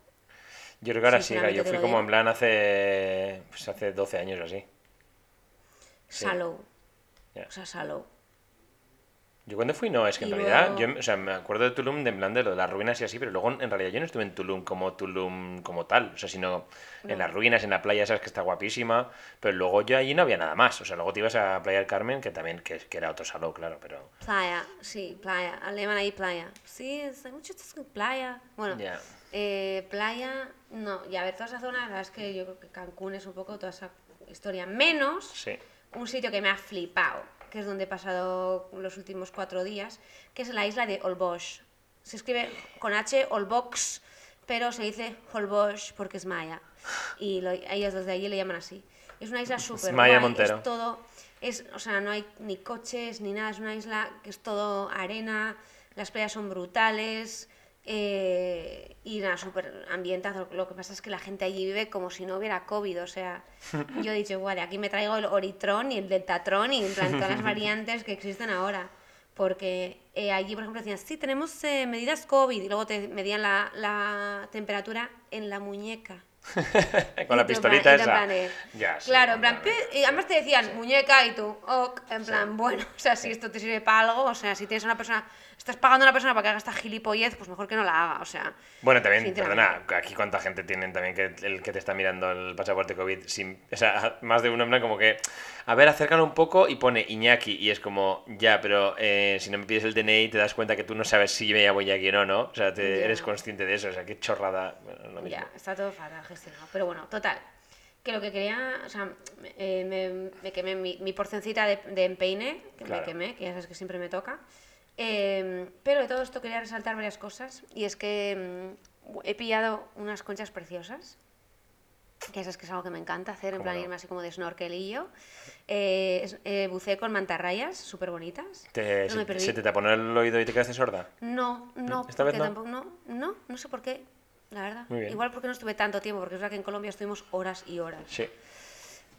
Yo creo que ahora sí, yo fui como digo. en plan hace, pues hace 12 años o así. Sí. Salou. O sea, Salou. Yo cuando fui, no, es que en realidad, luego- yo, o sea, me acuerdo de Tulum de en plan de lo de las ruinas y así, pero luego en realidad yo no estuve en Tulum como Tulum como tal, o sea, sino en las ruinas, en la playa, sabes que está guapísima, pero luego yo allí no había nada más, o sea, luego te ibas a Playa del Carmen, que también, que, que era otro salón, claro, pero... Playa, sí, playa. Alemán ahí, playa. Sí, hay muchos con playa. Bueno, Ya. eh, playa, no. Y a ver, toda esa zona, la verdad es que yo creo que Cancún es un poco toda esa historia. Menos Sí. un sitio que me ha flipado, que es donde he pasado los últimos cuatro días, que es la isla de Holbox. Se escribe con H, Holbox, pero se dice Holbox porque es maya. Y lo- ellos desde allí le llaman así. Es una isla súper Maya Montero. es todo, es, o sea, no hay ni coches ni nada, es una isla que es todo arena, las playas son brutales. Eh, y nada, súper ambientado. Lo que pasa es que la gente allí vive como si no hubiera COVID. O sea, yo he dicho, de aquí me traigo el Oritron y el Deltatron y en plan todas las variantes que existen ahora. Porque eh, allí, por ejemplo, decían, sí, tenemos eh, medidas COVID y luego te medían la, la temperatura en la muñeca. Con la pistolita plan- esa. plan Ya, sí, claro, en plan, pi- y además te decían muñeca y tú, ok, en plan, bueno, o sea, si esto te sirve para algo, o sea, si tienes a una persona, estás pagando a una persona para que haga esta gilipollez, pues mejor que no la haga, o sea. Bueno, también, perdona, aquí cuánta gente tienen también que el que te está mirando el pasaporte COVID sin. O sea, más de uno en plan como que. A ver, acércalo un poco y pone Iñaki. Y es como, ya, pero eh, si no me pides el DNI te das cuenta que tú no sabes si me llamo Iñaki o no, ¿no? O sea, te- Ya. eres consciente de eso. O sea, qué chorrada. Bueno. Ya, está todo fatal gestionado. Pero bueno, total. Que lo que quería, o sea, eh, me, me quemé mi, mi porcioncita de, de empeine, que Claro. me quemé, que ya sabes que siempre me toca. Eh, pero de todo esto quería resaltar varias cosas. Y es que mm, he pillado unas conchas preciosas. Que sabes que es algo que me encanta hacer, en ¿Cómo plan no? irme así como de snorkelillo. Eh, eh, buceé con mantarrayas súper bonitas. No me se, te tapó el oído y te quedaste sorda? No, no, ¿Esta vez no? tampoco, no, no, no sé por qué, la verdad. Igual porque no estuve tanto tiempo, porque es verdad que en Colombia estuvimos horas y horas. Sí.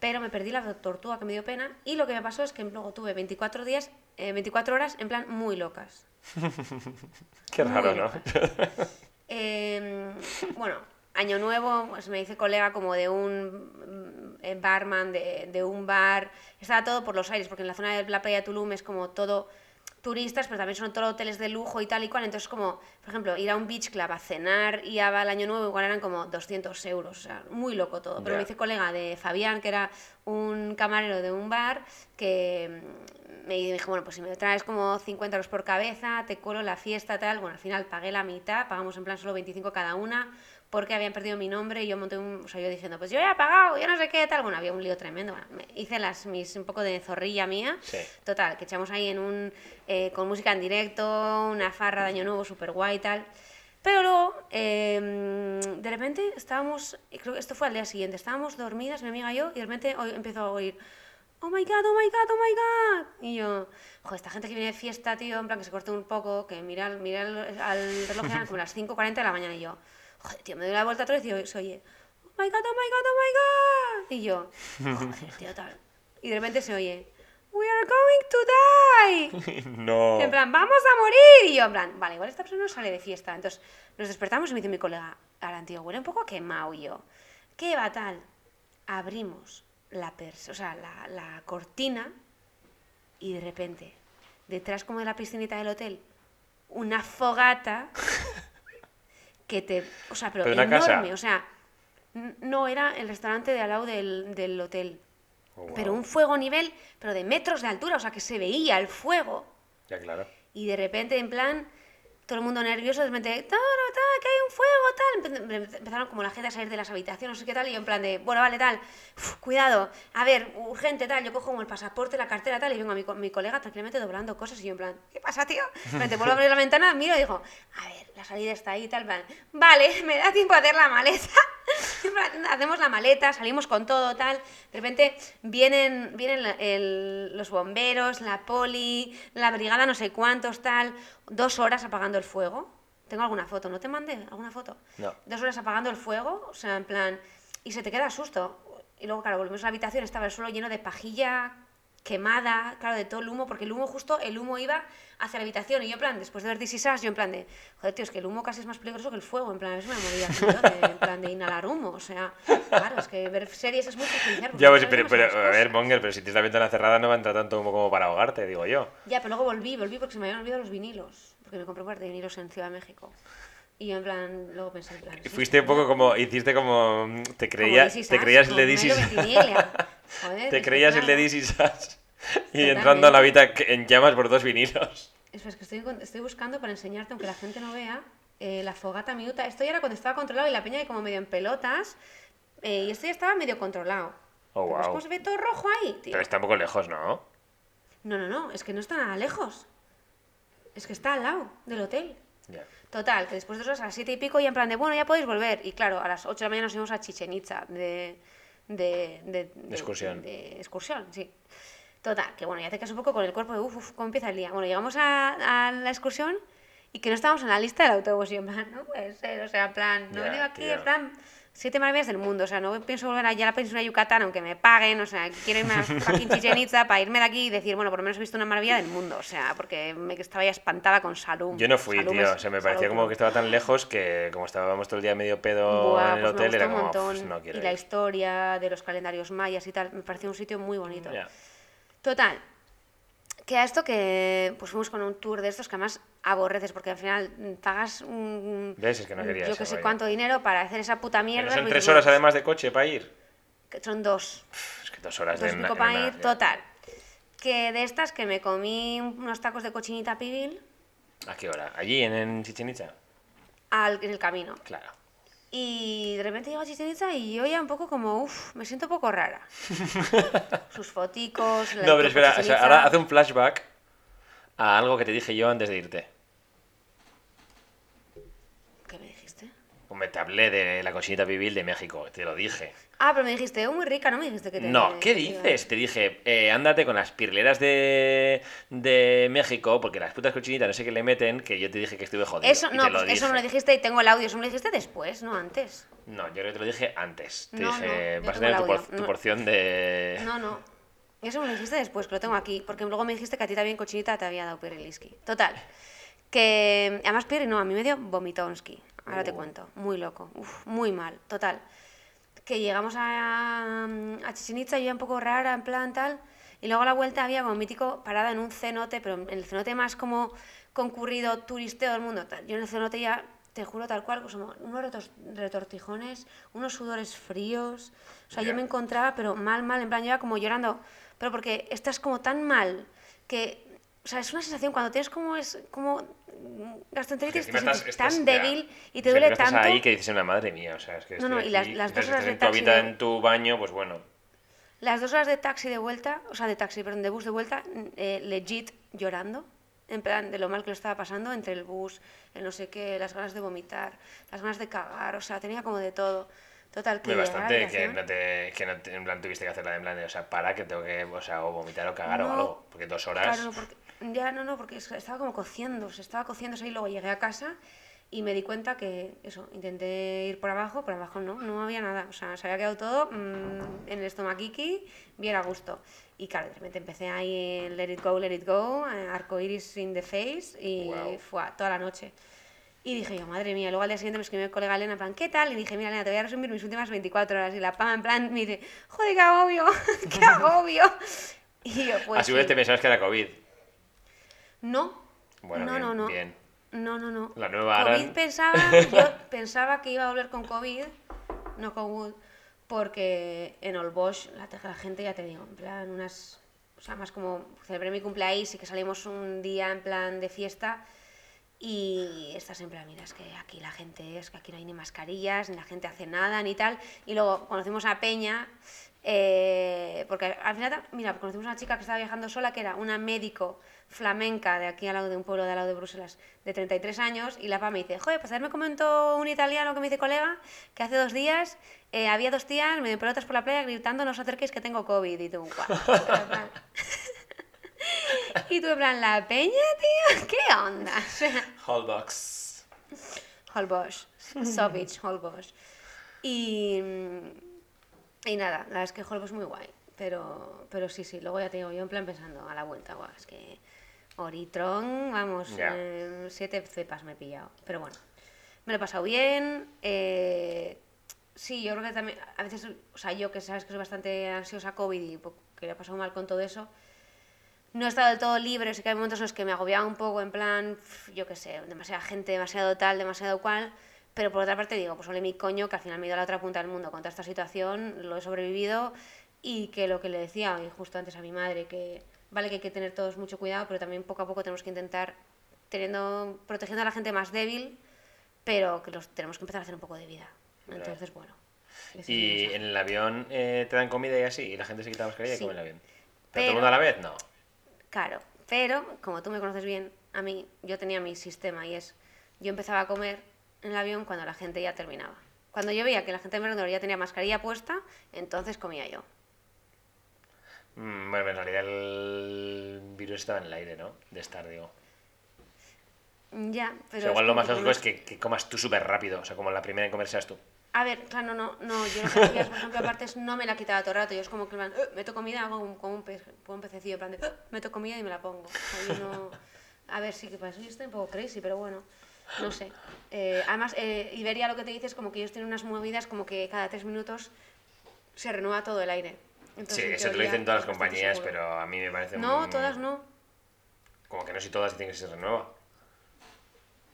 Pero me perdí la tortuga que me dio pena y lo que me pasó es que luego tuve 24 días, eh, 24 horas en plan muy locas. Qué raro, ¿no? Eh, bueno, año nuevo, pues me hice colega como de un eh, barman, de, de un bar. Estaba todo por los aires, porque en la zona de la playa de Tulum es como todo turistas, pero también son todos hoteles de lujo y tal y cual. Entonces, como, por ejemplo, ir a un beach club a cenar y al año nuevo igual eran como 200 euros. O sea, muy loco todo. Pero Ya. me hice colega de Fabián, que era un camarero de un bar, que mm, me dijo, bueno, pues si me traes como 50 euros por cabeza, te colo la fiesta, tal. Bueno, al final pagué la mitad, pagamos en plan solo 25 cada una, porque habían perdido mi nombre y yo monté un... O sea, yo diciendo, pues yo ya he pagado, yo no sé qué, tal. Bueno, había un lío tremendo. Bueno, me hice las, mis, un poco de zorrilla mía. Sí. Total, que echamos ahí en un... eh, con música en directo, una farra de Año Nuevo súper guay y tal. Pero luego, eh, de repente, estábamos, creo que esto fue al día siguiente, estábamos dormidas, mi amiga y yo, y de repente empezó a oír, oh my god, oh my god, oh my god. Y yo, joder, esta gente que viene de fiesta, tío, en plan que se corte un poco, que mira, mira al, al reloj, eran como las 5.40 de la mañana, y yo, joder, tío, me doy la vuelta otra vez y se oye, oh my god, oh my god, oh my god. Y yo, joder, tío, tal. Y de repente se oye, we are going to die. no. En plan, vamos a morir. Y yo, en plan, vale, igual esta persona no sale de fiesta. Entonces nos despertamos y me dice mi colega, ahora, tío, huele un poco a quemado. Y yo, ¿qué va tal? Abrimos la, pers o sea, la, la cortina y de repente, detrás como de la piscinita del hotel, una fogata que te... O sea, pero, ¿Pero una casa? enorme. O sea, no era el restaurante de al lado del, del hotel. Oh, wow. Pero un fuego nivel, pero de metros de altura, o sea, que se veía el fuego. Ya, claro. Y de repente, en plan, todo el mundo nervioso, de repente, "Ta, ta, ta, que hay un fuego, tal. Empe- Empezaron como la gente a salir de las habitaciones, no sé qué tal, y yo en plan de, bueno, vale, tal, cuidado, a ver, urgente, tal. Yo cojo como el pasaporte, la cartera, tal, y vengo a mi, co- mi colega tranquilamente doblando cosas, y yo en plan, ¿qué pasa, tío? Te vuelvo a abrir la ventana, miro y digo, a ver, la salida está ahí, tal, plan, vale, me da tiempo a hacer la maleta. Hacemos la maleta, salimos con todo, tal. De repente vienen, vienen los bomberos, la poli, la brigada, no sé cuántos, tal. Dos horas apagando el fuego. Tengo alguna foto, ¿no te mandé alguna foto? No. Dos horas apagando el fuego, o sea, en plan. Y se te queda susto. Y luego, claro, volvemos a la habitación, estaba el suelo lleno de pajilla quemada, claro, de todo el humo, porque el humo justo, el humo iba hacia la habitación. Y yo, en plan, después de ver Us, yo en plan de, joder, tío, es que el humo casi es más peligroso que el fuego. En plan, eso me moría de, en plan de inhalar humo. O sea, claro, es que ver series es muy porque Ya, pues, pero, pero, a ver. Monger, pero si tienes la ventana cerrada no va a entrar tanto humo como para ahogarte, digo yo. Ya, pero luego volví, volví porque se me habían olvidado los vinilos. Porque me compré un par de vinilos en Ciudad de México. Y yo en plan, luego pensé en plan... Y sí, fuiste un poco como, hiciste como, te como creías, This Is te creías el de. Joder, te es creías el de Us. Y entrando a la vida en llamas por dos vinilos. Eso es que estoy, estoy buscando para enseñarte, aunque la gente no vea, eh, la fogata minuta. Esto ya era cuando estaba controlado y la peña ahí como medio en pelotas. eh, y esto ya estaba medio controlado. Oh, Pero ¿ves wow. cómo se ve todo rojo ahí, tío? Pero está un poco lejos, ¿no? No, no, no, es que no está nada lejos. Es que está al lado del hotel. Ya. Total, que después de eso a las siete y pico ya en plan de, bueno, ya podéis volver. Y claro, a las 8 de la mañana nos fuimos a Chichen Itza de, de, de, de- excursión. De, excursión, sí. Total, que bueno, ya te quedas un poco con el cuerpo de, uff, uf, ¿cómo empieza el día? Bueno, llegamos a, a la excursión y que no estábamos en la lista del autobús. Y en plan, no puede ser, o sea, en plan, no he venido aquí, en plan, siete maravillas del mundo. O sea, no pienso volver allá a la península de Yucatán, aunque me paguen. O sea, quiero irme a fucking Chichen Itza para irme de aquí y decir, bueno, por lo menos he visto una maravilla del mundo. O sea, porque me estaba ya espantada con Salum. Yo no fui, Salum tío. es- O sea, me Salum, parecía como que estaba tan lejos que como estábamos todo el día medio pedo Buah, en el pues hotel, era como. "Pues no quiero y la ir". historia de los calendarios mayas y tal, me pareció un sitio muy bonito. Ya. Total, que a esto que pues fuimos con un tour de estos que además aborreces porque al final pagas un, ¿Ves? Es que no quería yo que sé rollo. cuánto dinero para hacer esa puta mierda. son pues tres horas además de coche para ir. que son dos, Es que dos horas dos de pico para ir, total. Que de estas que me comí unos tacos de cochinita pibil ¿A qué hora? ¿Allí en, en Chichen Itza? al, en el camino. Claro. Y de repente llego a Chichen Itza y yo ya un poco como, uff, me siento un poco rara. Sus foticos, la No, pero espera, o sea, ahora hace un flashback a algo que te dije yo antes de irte. ¿Qué me dijiste? Hombre, te hablé de la cochinita pibil de México, te lo dije. Ah, pero me dijiste, oh, muy rica, no me dijiste que te... No, ¿qué dices? Te dije, eh, ándate con las pirleras de, de México, porque las putas cochinitas no sé qué le meten, que yo te dije que estuve jodido. Eso, no, pues eso me lo dijiste y tengo el audio, eso me lo dijiste después, no antes. No, yo creo que te lo dije antes. Te No, dije, no, vas a tener tu, por- tu No. porción de... No, no. Eso me lo dijiste después, que lo tengo aquí, porque luego me dijiste que a ti también cochinita te había dado Piriliski. Total. Que además Pirri no, a mí me dio vomitonsky. Ahora te Uh. cuento. Muy loco. Uf, muy mal. Total. Que llegamos a, a Chichen Itza, yo un poco rara, en plan tal. Y luego a la vuelta había como mítico parada en un cenote, pero en el cenote más como concurrido, turisteo del mundo. tal. Yo en el cenote ya, te juro tal cual, pues unos retortijones, unos sudores fríos. O sea, Ya. yo me encontraba, pero mal, mal, en plan, yo iba como llorando. Pero porque estás como tan mal que. O sea, es una sensación cuando tienes como es como mm, gastroenteritis, te Encima sientes estás- estás- tan ya. débil y te Es que duele estás tanto. ahí que dices una madre mía, o sea, es que No, no, estoy y las- aquí, las dos horas de en tu taxi de- en tu baño, pues bueno. Las dos horas de taxi de vuelta, o sea, de taxi, perdón, de bus de vuelta, mm, eh, legit llorando. En plan, de lo mal que lo estaba pasando entre el bus, el no sé qué, las ganas de vomitar, las ganas de cagar, o sea, tenía como de todo. Total, que bastante que no te, que no te- en plan tuviste que hacerla de en plan de, o sea, para que tengo que, o sea, o vomitar o cagar o No, algo, porque dos horas. Claro, porque, ya no, no, porque es- estaba como cociendo, se estaba cociéndose y luego llegué a casa y me di cuenta que, eso, intenté ir por abajo, por abajo no, no había nada, o sea, se había quedado todo mm, en el estomaquiqui, bien a gusto. Y claro, de repente empecé ahí en Let It Go, Let It Go, eh, arcoiris in the face y Guau. fue toda la noche. Y dije yo, madre mía, luego al día siguiente me escribió mi colega Elena, en plan, ¿qué tal? Y dije, mira, Elena, te voy a resumir mis últimas 24 horas. Y la pama, en plan, me dice, joder, qué agobio, qué agobio. Y yo, pues. a su vez sí. te pensabas que era COVID. No. Bueno, no, bien, no, no. bien. No, no, no. La nueva COVID Aran. pensaba, yo pensaba que iba a volver con COVID, no con Wood, porque en Olbosch la, la gente, ya te digo, en plan unas... O sea, más como celebré mi cumpleaños y que salimos un día en plan de fiesta y estás en plan, mira, es que aquí la gente es que aquí no hay ni mascarillas, ni la gente hace nada, ni tal. Y luego conocimos a Peña, eh, porque al final, mira, conocimos a una chica que estaba viajando sola, que era una médico flamenca de aquí al lado de un pueblo de al lado de Bruselas, de 33 años, y la PA me dice, joder, pues ayer me comentó un italiano que me dice colega que hace dos días eh, había dos tías en pelotas por la playa gritando, no os acerquéis que tengo COVID, y tú, "Guau". Y tú en plan, la peña, tío, ¿qué onda? Hallbox. Holbox, Sovich, Holbox. Y, y nada, la verdad es que Holbox es muy guay. Pero, pero sí, sí, luego ya te digo, yo en plan pensando a la vuelta, guau, es que Oritron, vamos, eh, siete cepas me he pillado. Pero bueno, me lo he pasado bien. eh, sí, yo creo que también, a veces, o sea, yo que sabes que soy bastante ansiosa COVID y que le he pasado mal con todo eso, no he estado del todo libre, sí que hay momentos en los que me agobiaba un poco, en plan, yo qué sé, demasiada gente, demasiado tal, demasiado cual, pero por otra parte digo, pues ole mi coño, que al final me he ido a la otra punta del mundo con toda esta situación, lo he sobrevivido y que lo que le decía hoy justo antes a mi madre, que vale que hay que tener todos mucho cuidado, pero también poco a poco tenemos que intentar teniendo, protegiendo a la gente más débil, pero que los tenemos que empezar a hacer un poco de vida. Entonces, bueno. Y en el avión eh, te dan comida y así, y la gente se quita la mascarilla y Sí. come en el avión. ¿Pero, todo el mundo a la vez? No. Claro, pero como tú me conoces bien, a mí yo tenía mi sistema y es, yo empezaba a comer en el avión cuando la gente ya terminaba. Cuando yo veía que la gente en ya tenía mascarilla puesta, entonces comía yo. Mm, Bueno, en realidad el virus estaba en el aire, ¿no? De estar, digo. Ya, pero... O sea, igual lo más lógico es que, que comas tú súper rápido, o sea, como la primera en comer seas tú. A ver, claro, no, no, yo que hacía, por ejemplo, aparte no me la quitaba todo el rato. Yo es como que plan, "Eh, meto comida, hago un- como un, como un pececillo, en plan de, "Eh, meto comida y me la pongo. O sea, no- A ver, sí que para eso yo estoy un poco crazy, pero bueno, no sé. Eh, además, eh, Iberia lo que te dice es como que ellos tienen unas movidas como que cada tres minutos se renueva todo el aire. Entonces, Sí, eso te lo dicen todas las compañías, seguro. pero a mí me parece No, un- todas no. Como que no si todas dicen que se renueva.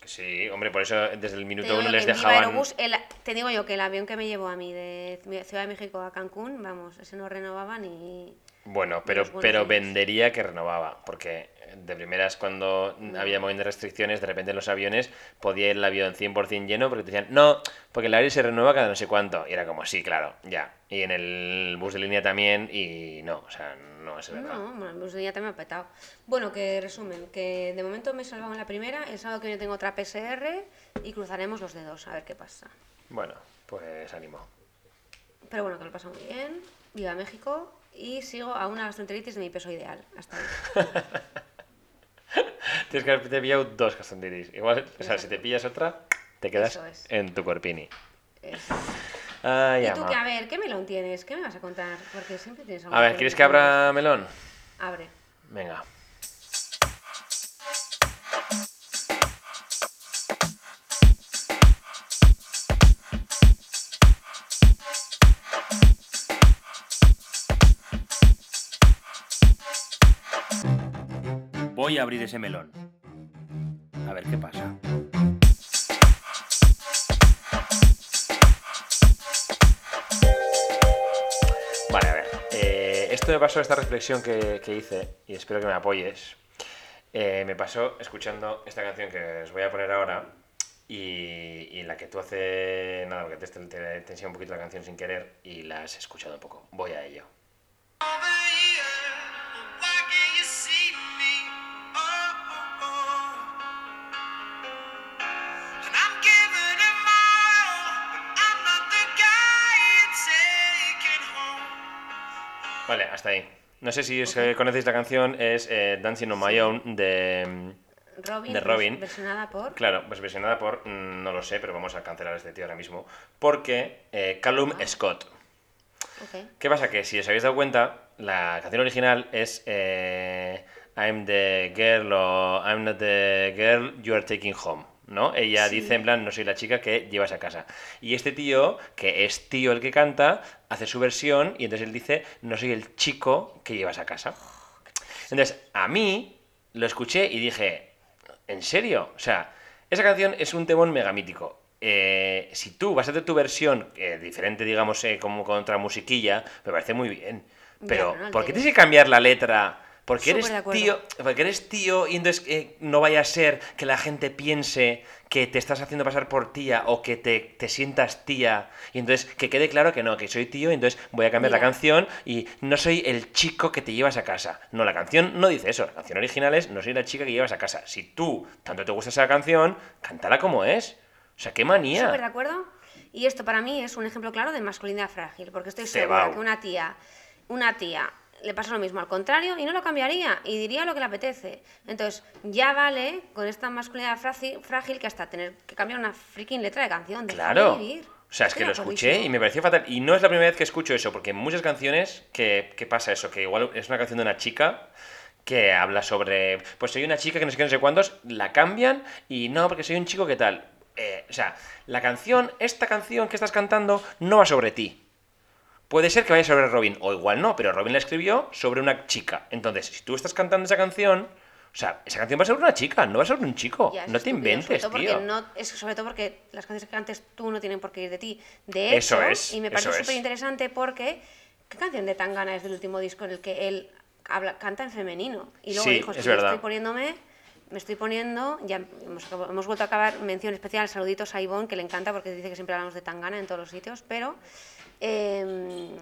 Que sí, hombre, por eso desde el minuto uno les dejaban... Aerobús, el- te digo yo que el avión que me llevó a mí de Ciudad de México a Cancún, vamos, ese no renovaba ni... Bueno, pero, pero vendería que renovaba, porque de primeras cuando había mogollón de restricciones, de repente en los aviones podía ir el avión 100% lleno porque te decían, no, porque el aire se renueva cada no sé cuánto. Y era como, sí, claro, ya. Y en el bus de línea también, y no, o sea, no es verdad. No, bueno, el bus de día también me ha petado. Bueno, que resumen, que de momento me he salvado en la primera, el sábado que viene tengo otra PCR y cruzaremos los dedos a ver qué pasa. Bueno, pues ánimo. Pero bueno, que lo pasa muy bien, viva México y sigo a una gastroenteritis de mi peso ideal. Hasta ahí. Tienes que haberte pillado dos gastroenteritis. Igual, o sea, si te pillas otra, te quedas es. en tu cuerpini. Eso. Ay, ¿Y tú qué? A ver, ¿qué melón tienes? ¿Qué me vas a contar? Porque siempre tienes algo A ver, que ¿quieres que abra melón? Abre. Venga. A abrir ese melón. A ver qué pasa. Vale, a ver. eh, esto me pasó, esta reflexión que, que hice, y espero que me apoyes. eh, me pasó escuchando esta canción que os voy a poner ahora, y, y la que tú hace nada, porque te, te, te un poquito la canción sin querer, y la has escuchado un poco. Voy a ello. Vale, hasta ahí. No sé si os, eh, conocéis la canción, es eh, Dancing on My Own de... Robin, De Robin. versionada por... Claro, pues versionada por, mm, no lo sé, pero vamos a cancelar a este tío ahora mismo, porque eh, Callum Scott. Ok. ¿Qué pasa? Que si os habéis dado cuenta, la canción original es eh, I'm the girl o I'm not the girl you are taking home. ¿No? Ella Sí. dice en plan, no soy la chica que llevas a casa. Y este tío, que es tío el que canta, hace su versión y entonces él dice, no soy el chico que llevas a casa. Entonces, a mí lo escuché y dije, ¿en serio? O sea, esa canción es un temón megamítico. Eh, si tú vas a hacer tu versión eh, diferente, digamos, eh, como con otra musiquilla, me parece muy bien. Pero, pero no ¿por qué tienes que cambiar la letra? Porque Súper eres tío, porque eres tío y entonces eh, no vaya a ser que la gente piense que te estás haciendo pasar por tía o que te, te sientas tía y entonces que quede claro que no, que soy tío y entonces voy a cambiar la Mira. canción y no soy el chico que te llevas a casa. No, la canción no dice eso, la canción original es no soy la chica que llevas a casa. Si tú tanto te gusta esa canción, cántala como es. O sea, qué manía. Súper de acuerdo. Y esto para mí es un ejemplo claro de masculinidad frágil, porque estoy segura que una tía, una tía le pasa lo mismo al contrario y no lo cambiaría y diría lo que le apetece. Entonces, ya vale con esta masculinidad frágil, que hasta tener que cambiar una freaking letra de canción. Déjame Claro. vivir. O sea, es que de lo escuché y me pareció fatal. Y no es la primera vez que escucho eso, porque en muchas canciones que, que pasa eso, que igual es una canción de una chica que habla sobre, pues soy una chica que no sé qué, no sé cuántos, la cambian y no, porque soy un chico que tal. Eh, o sea, la canción, esta canción que estás cantando, no va sobre ti. Puede ser que vaya sobre Robin, o igual no, pero Robin la escribió sobre una chica. Entonces, si tú estás cantando esa canción, o sea, esa canción va sobre una chica, no va sobre un chico. Ya, no te estúpido, inventes, sobre tío. no- es sobre todo porque las canciones que cantes tú no tienen por qué ir de ti. De Eso hecho, es, y me eso parece súper interesante porque ¿qué canción de Tangana es del último disco en el que él habla, canta en femenino? Y luego Sí, dijo, es "Estoy- verdad. estoy poniéndome, me estoy poniendo, ya hemos, hemos vuelto a acabar mención especial, saluditos a Ivonne, que le encanta porque dice que siempre hablamos de Tangana en todos los sitios, pero em,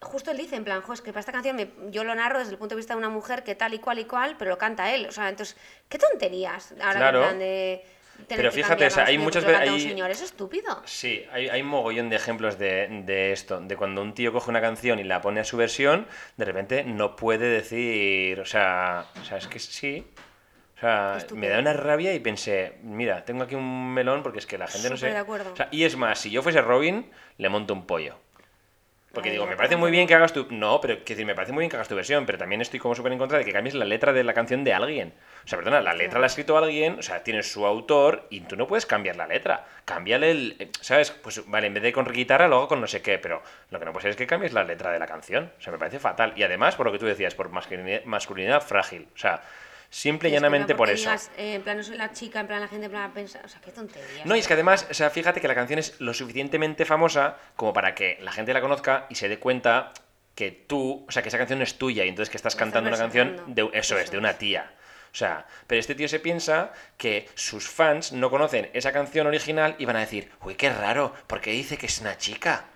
justo él dice, en plan, jo, es que para esta canción me- yo lo narro desde el punto de vista de una mujer que tal y cual y cual, pero lo canta él. O sea, entonces, qué tonterías. Ahora que Claro. en plan de. Pero fíjate, o sea, hay muchas porque lo ve- canta un hay- señor, es estúpido. Sí, hay, hay mogollón de ejemplos de, de esto, de cuando un tío coge una canción y la pone a su versión, de repente no puede decir, o sea, o sea es que sí, O sea, me da una rabia y pensé, mira, tengo aquí un melón porque es que la gente no sé. de acuerdo. O sea, y es más, si yo fuese Robin, le monto un pollo. Porque Ay, digo, me parece muy bien que hagas tu. No, pero quiero decir, me parece muy bien que hagas tu versión, pero también estoy como súper en contra de que cambies la letra de la canción de alguien. O sea, perdona, la letra la ha escrito alguien, o sea, tiene su autor y tú no puedes cambiar la letra. Cámbiale el. eh, ¿Sabes? Pues vale, en vez de con guitarra, luego con no sé qué, pero lo que no puede ser es que cambies la letra de la canción. O sea, me parece fatal. Y además, por lo que tú decías, por masculinidad, masculinidad frágil. O sea, simple y Es llanamente por eso. digas, eh, en plan, no soy la chica, en plan, la gente en plan pensa, o sea, qué tontería. No, y es que además, o sea, fíjate que la canción es lo suficientemente famosa como para que la gente la conozca y se dé cuenta que tú, o sea, que esa canción no es tuya y entonces que estás cantando una canción de eso, es, Eso de una es. tía. O sea, pero este tío se piensa que sus fans no conocen esa canción original y van a decir, uy, qué raro, porque dice que es una chica.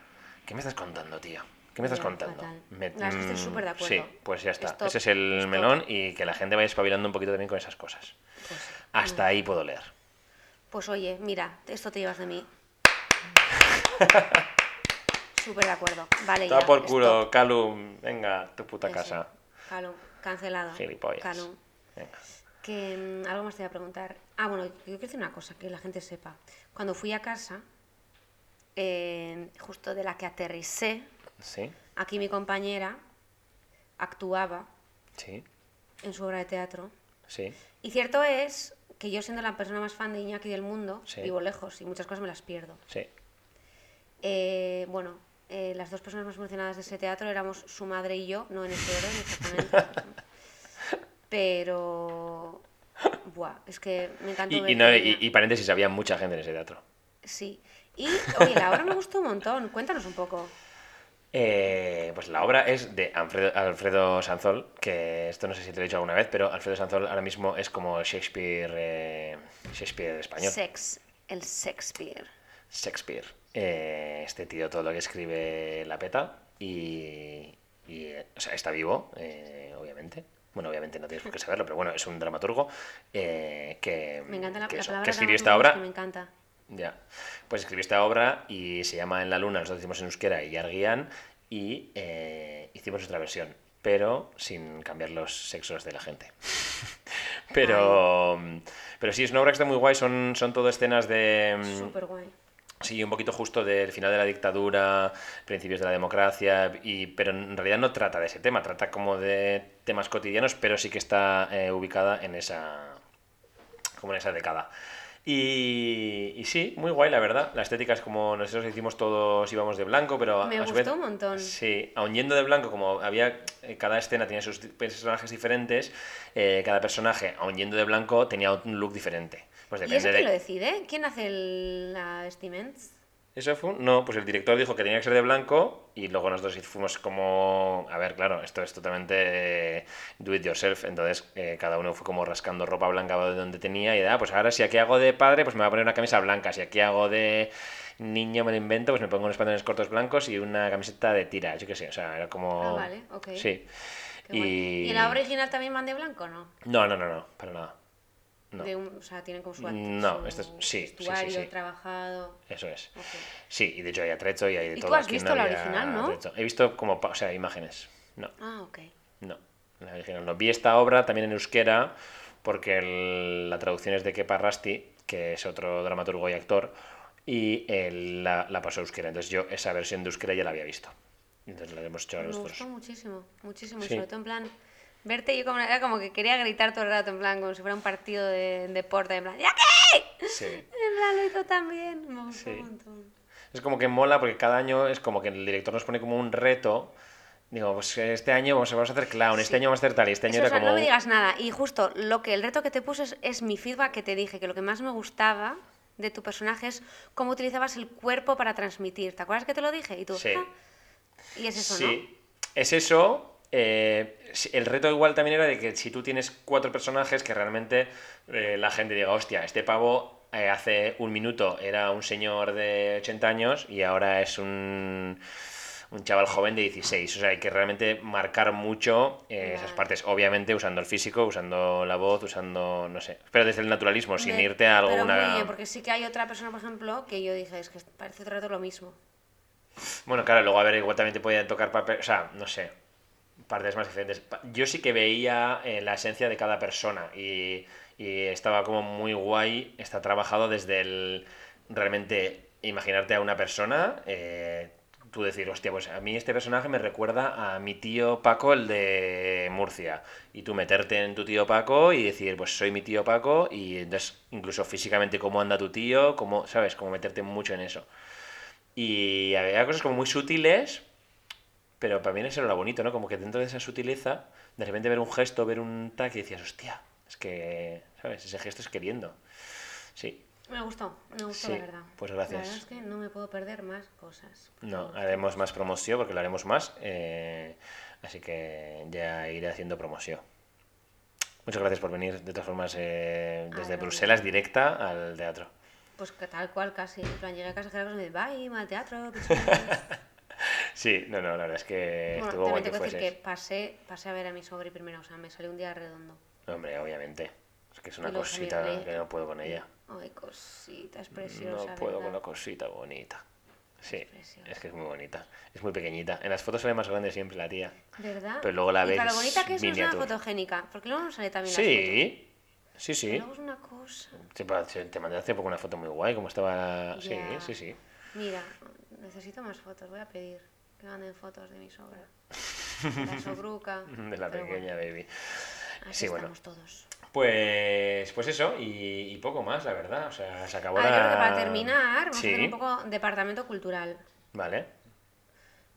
¿Qué me estás contando, tío? ¿Qué me estás contando? Me- es que estoy mm, súper de acuerdo. Sí, pues ya está. Stop, Ese es el stop. melón y que la gente vaya espabilando un poquito también con esas cosas. Pues. Hasta ahí puedo leer. Pues oye, mira, esto te llevas de mí. Súper de acuerdo. Vale, ya. por culo, stop. Calum. Venga, tu puta Eso. casa. Calum, cancelado. Gilipollas. Calum. Venga. Que mm, algo más te voy a preguntar. Ah, bueno, yo quiero decir una cosa, que la gente sepa. Cuando fui a casa, eh, justo de la que aterricé, Sí, aquí mi compañera actuaba sí, en su obra de teatro. sí. Y cierto es que yo siendo la persona más fan de Iñaki del mundo, Sí. vivo lejos y muchas cosas me las pierdo. Sí. Eh, bueno, eh, las dos personas más emocionadas de ese teatro éramos su madre y yo, no en ese orden exactamente. Pero... Buah, es que me encantó Y, ver y, no, y, y paréntesis, había mucha gente en ese teatro. Sí. Y, oye, la obra me gustó un montón. Cuéntanos un poco. Eh, pues la obra es de Alfredo, Alfredo Sanzol, que esto no sé si te lo he dicho alguna vez, pero Alfredo Sanzol ahora mismo es como Shakespeare, eh, Shakespeare español. Sex, el Shakespeare. Shakespeare. Eh, este tío todo lo que escribe la peta y, y, eh, o sea, está vivo, eh, obviamente. Bueno, obviamente no tienes por qué saberlo, pero bueno, es un dramaturgo eh, que, Me encanta la, que la eso, palabra que escribió esta obra. que me encanta. Ya. Pues escribió esta obra y se llama En la Luna, nosotros decimos en euskera y Arguian, y eh, hicimos nuestra versión, pero sin cambiar los sexos de la gente. pero, pero sí, es una obra que está muy guay, son, son todo escenas de... mm, Súper guay. Sí, un poquito justo del final de la dictadura, principios de la democracia, y, pero en realidad no trata de ese tema, trata como de temas cotidianos, pero sí que está eh, ubicada en esa, como en esa década. Y, y sí, muy guay, la verdad. La estética es como nosotros hicimos todos, íbamos de blanco, pero Me a su gustó vez- un montón. Sí, aun yendo de blanco, como había eh, cada escena tenía sus personajes diferentes, eh, cada personaje, aun yendo de blanco, tenía un look diferente. Pues ¿Y depende eso de... quién lo decide? ¿Quién hace el, la vestimenta? ¿Eso fue? No, pues el director dijo que tenía que ser de blanco y luego nosotros fuimos como... A ver, claro, esto es totalmente eh, do it yourself, entonces eh, cada uno fue como rascando ropa blanca de donde tenía y de, ah, pues ahora si aquí hago de padre, pues me voy a poner una camisa blanca, si aquí hago de niño me lo invento, pues me pongo unos pantalones cortos blancos y una camiseta de tira, yo qué sé, o sea, era como... Ah, vale, ok. Sí. Qué. Y... ¿Y en la original también van de blanco no? No, no, no, no, para nada. No. De un- o sea, tienen como su, No, esto es- sí, sí, sí, vestuario sí. trabajado. Eso es. Ok. Sí, y de hecho hay atrecho y hay de ¿Y todo. tú has Aquí visto la había original, no? atrecho. He visto como, o sea, imágenes. No. Ah, ok. No, la original no. Vi esta obra también en euskera porque el- la traducción es de Kepa Rasti, que es otro dramaturgo y actor, y él la, la pasó a euskera. Entonces yo esa versión de euskera ya la había visto. Entonces la hemos hecho a Me nosotros. gustó muchísimo, muchísimo. Y Sí. sobre todo en plan, verte yo como, era como que quería gritar todo el rato, en plan, como si fuera un partido de deporte, en plan, ¡ya qué! Sí. En plan, lo hizo también. Me Sí. un montón. Es como que mola porque cada año es como que el director nos pone como un reto. Digo, pues este año vamos a hacer clown, este Sí. año vamos a hacer tal, y este año Eso, o era sea, como... no me digas nada. Y justo lo que el reto que te puse es, es mi feedback que te dije, que lo que más me gustaba de tu personaje es cómo utilizabas el cuerpo para transmitir. ¿Te acuerdas que te lo dije? Y tú, Sí. "Ah". Y es eso, Sí, es eso. Eh, el reto igual también era de que si tú tienes cuatro personajes que realmente eh, la gente diga, hostia, este pavo eh, hace un minuto era un señor de 80 años y ahora es un, un chaval joven de 16. O sea, hay que realmente marcar mucho eh, esas partes. Obviamente usando el físico, usando la voz, usando, no sé, pero desde el naturalismo, sin Me- irte a Pero alguna... muy bien, porque sí que hay otra persona, por ejemplo, que yo dije, es que parece el rato lo mismo. Bueno, claro, luego a ver, igual también te podían tocar papel, o sea, no sé. Partes más diferentes. Yo sí que veía eh, la esencia de cada persona y, y estaba como muy guay, está trabajado desde el realmente imaginarte a una persona, eh, tú decir, hostia, pues a mí este personaje me recuerda a mi tío Paco, el de Murcia, y tú meterte en tu tío Paco y decir, pues soy mi tío Paco, y entonces incluso físicamente cómo anda tu tío, cómo, ¿sabes? Como meterte mucho en eso. Y había cosas como muy sutiles, pero para mí eso era lo bonito, ¿no? Como que dentro de esa sutileza, de repente ver un gesto, ver un tac y decías, hostia, es que, ¿sabes? Ese gesto es queriendo. Sí, Me gustó, me gustó Sí, la verdad. pues La gracias. verdad es que no me puedo perder más cosas. no, haremos más promoción porque lo haremos más, eh, así que ya iré haciendo promoción. Muchas gracias por venir, de todas formas, eh, desde no. Bruselas directa al teatro. Pues que tal cual casi. En plan, llegué a casa y me dice, bye, mal teatro. pichón". Sí, no, no, la verdad es que bueno, estuvo guay que que decir fueses. que pasé, pasé a ver a mi sobri primero. O sea, me salió un día redondo. Hombre, obviamente. Es que es una cosita también que no puedo con ella. Ay, cosita, es preciosa. No puedo con ¿verdad? la cosita bonita. Sí, preciosa. es que es muy bonita. Es muy pequeñita. En las fotos sale más grande siempre la tía. ¿Verdad? Pero luego la y ves para lo bonita que es, no es una fotogénica. Porque luego no sale también las fotos. Sí, sí, Pero sí. Luego es una cosa. Te, te- mandé hace poco una foto muy guay, como estaba... Sí, sí, sí. Mira, necesito más fotos. Voy a pedir que manden fotos de mi sobra. De la sobruca. De la pequeña bueno, baby. así Sí, bueno. todos. Pues, pues eso, y, y poco más, la verdad. O sea, se acabó Ah, yo la... creo que para terminar, vamos Sí, a hacer un poco departamento cultural. Vale.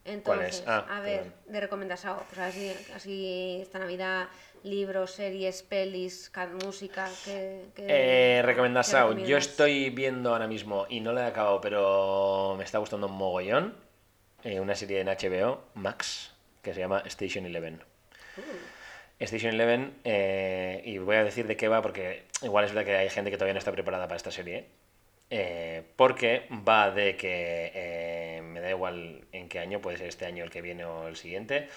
Entonces, es? Ah, a ver, perdón. de recomendación, pues así, así esta Navidad, libros, series, pelis, ca- música, que... Eh, recomendasao. Yo estoy viendo ahora mismo, y no la he acabado, pero me está gustando un mogollón, eh, una serie en HBO, Max, que se llama Station Eleven. Station Eleven, eh, y voy a decir de qué va, porque igual es verdad que hay gente que todavía no está preparada para esta serie. eh, porque va de que, eh, me da igual en qué año, puede ser este año, el que viene o el siguiente,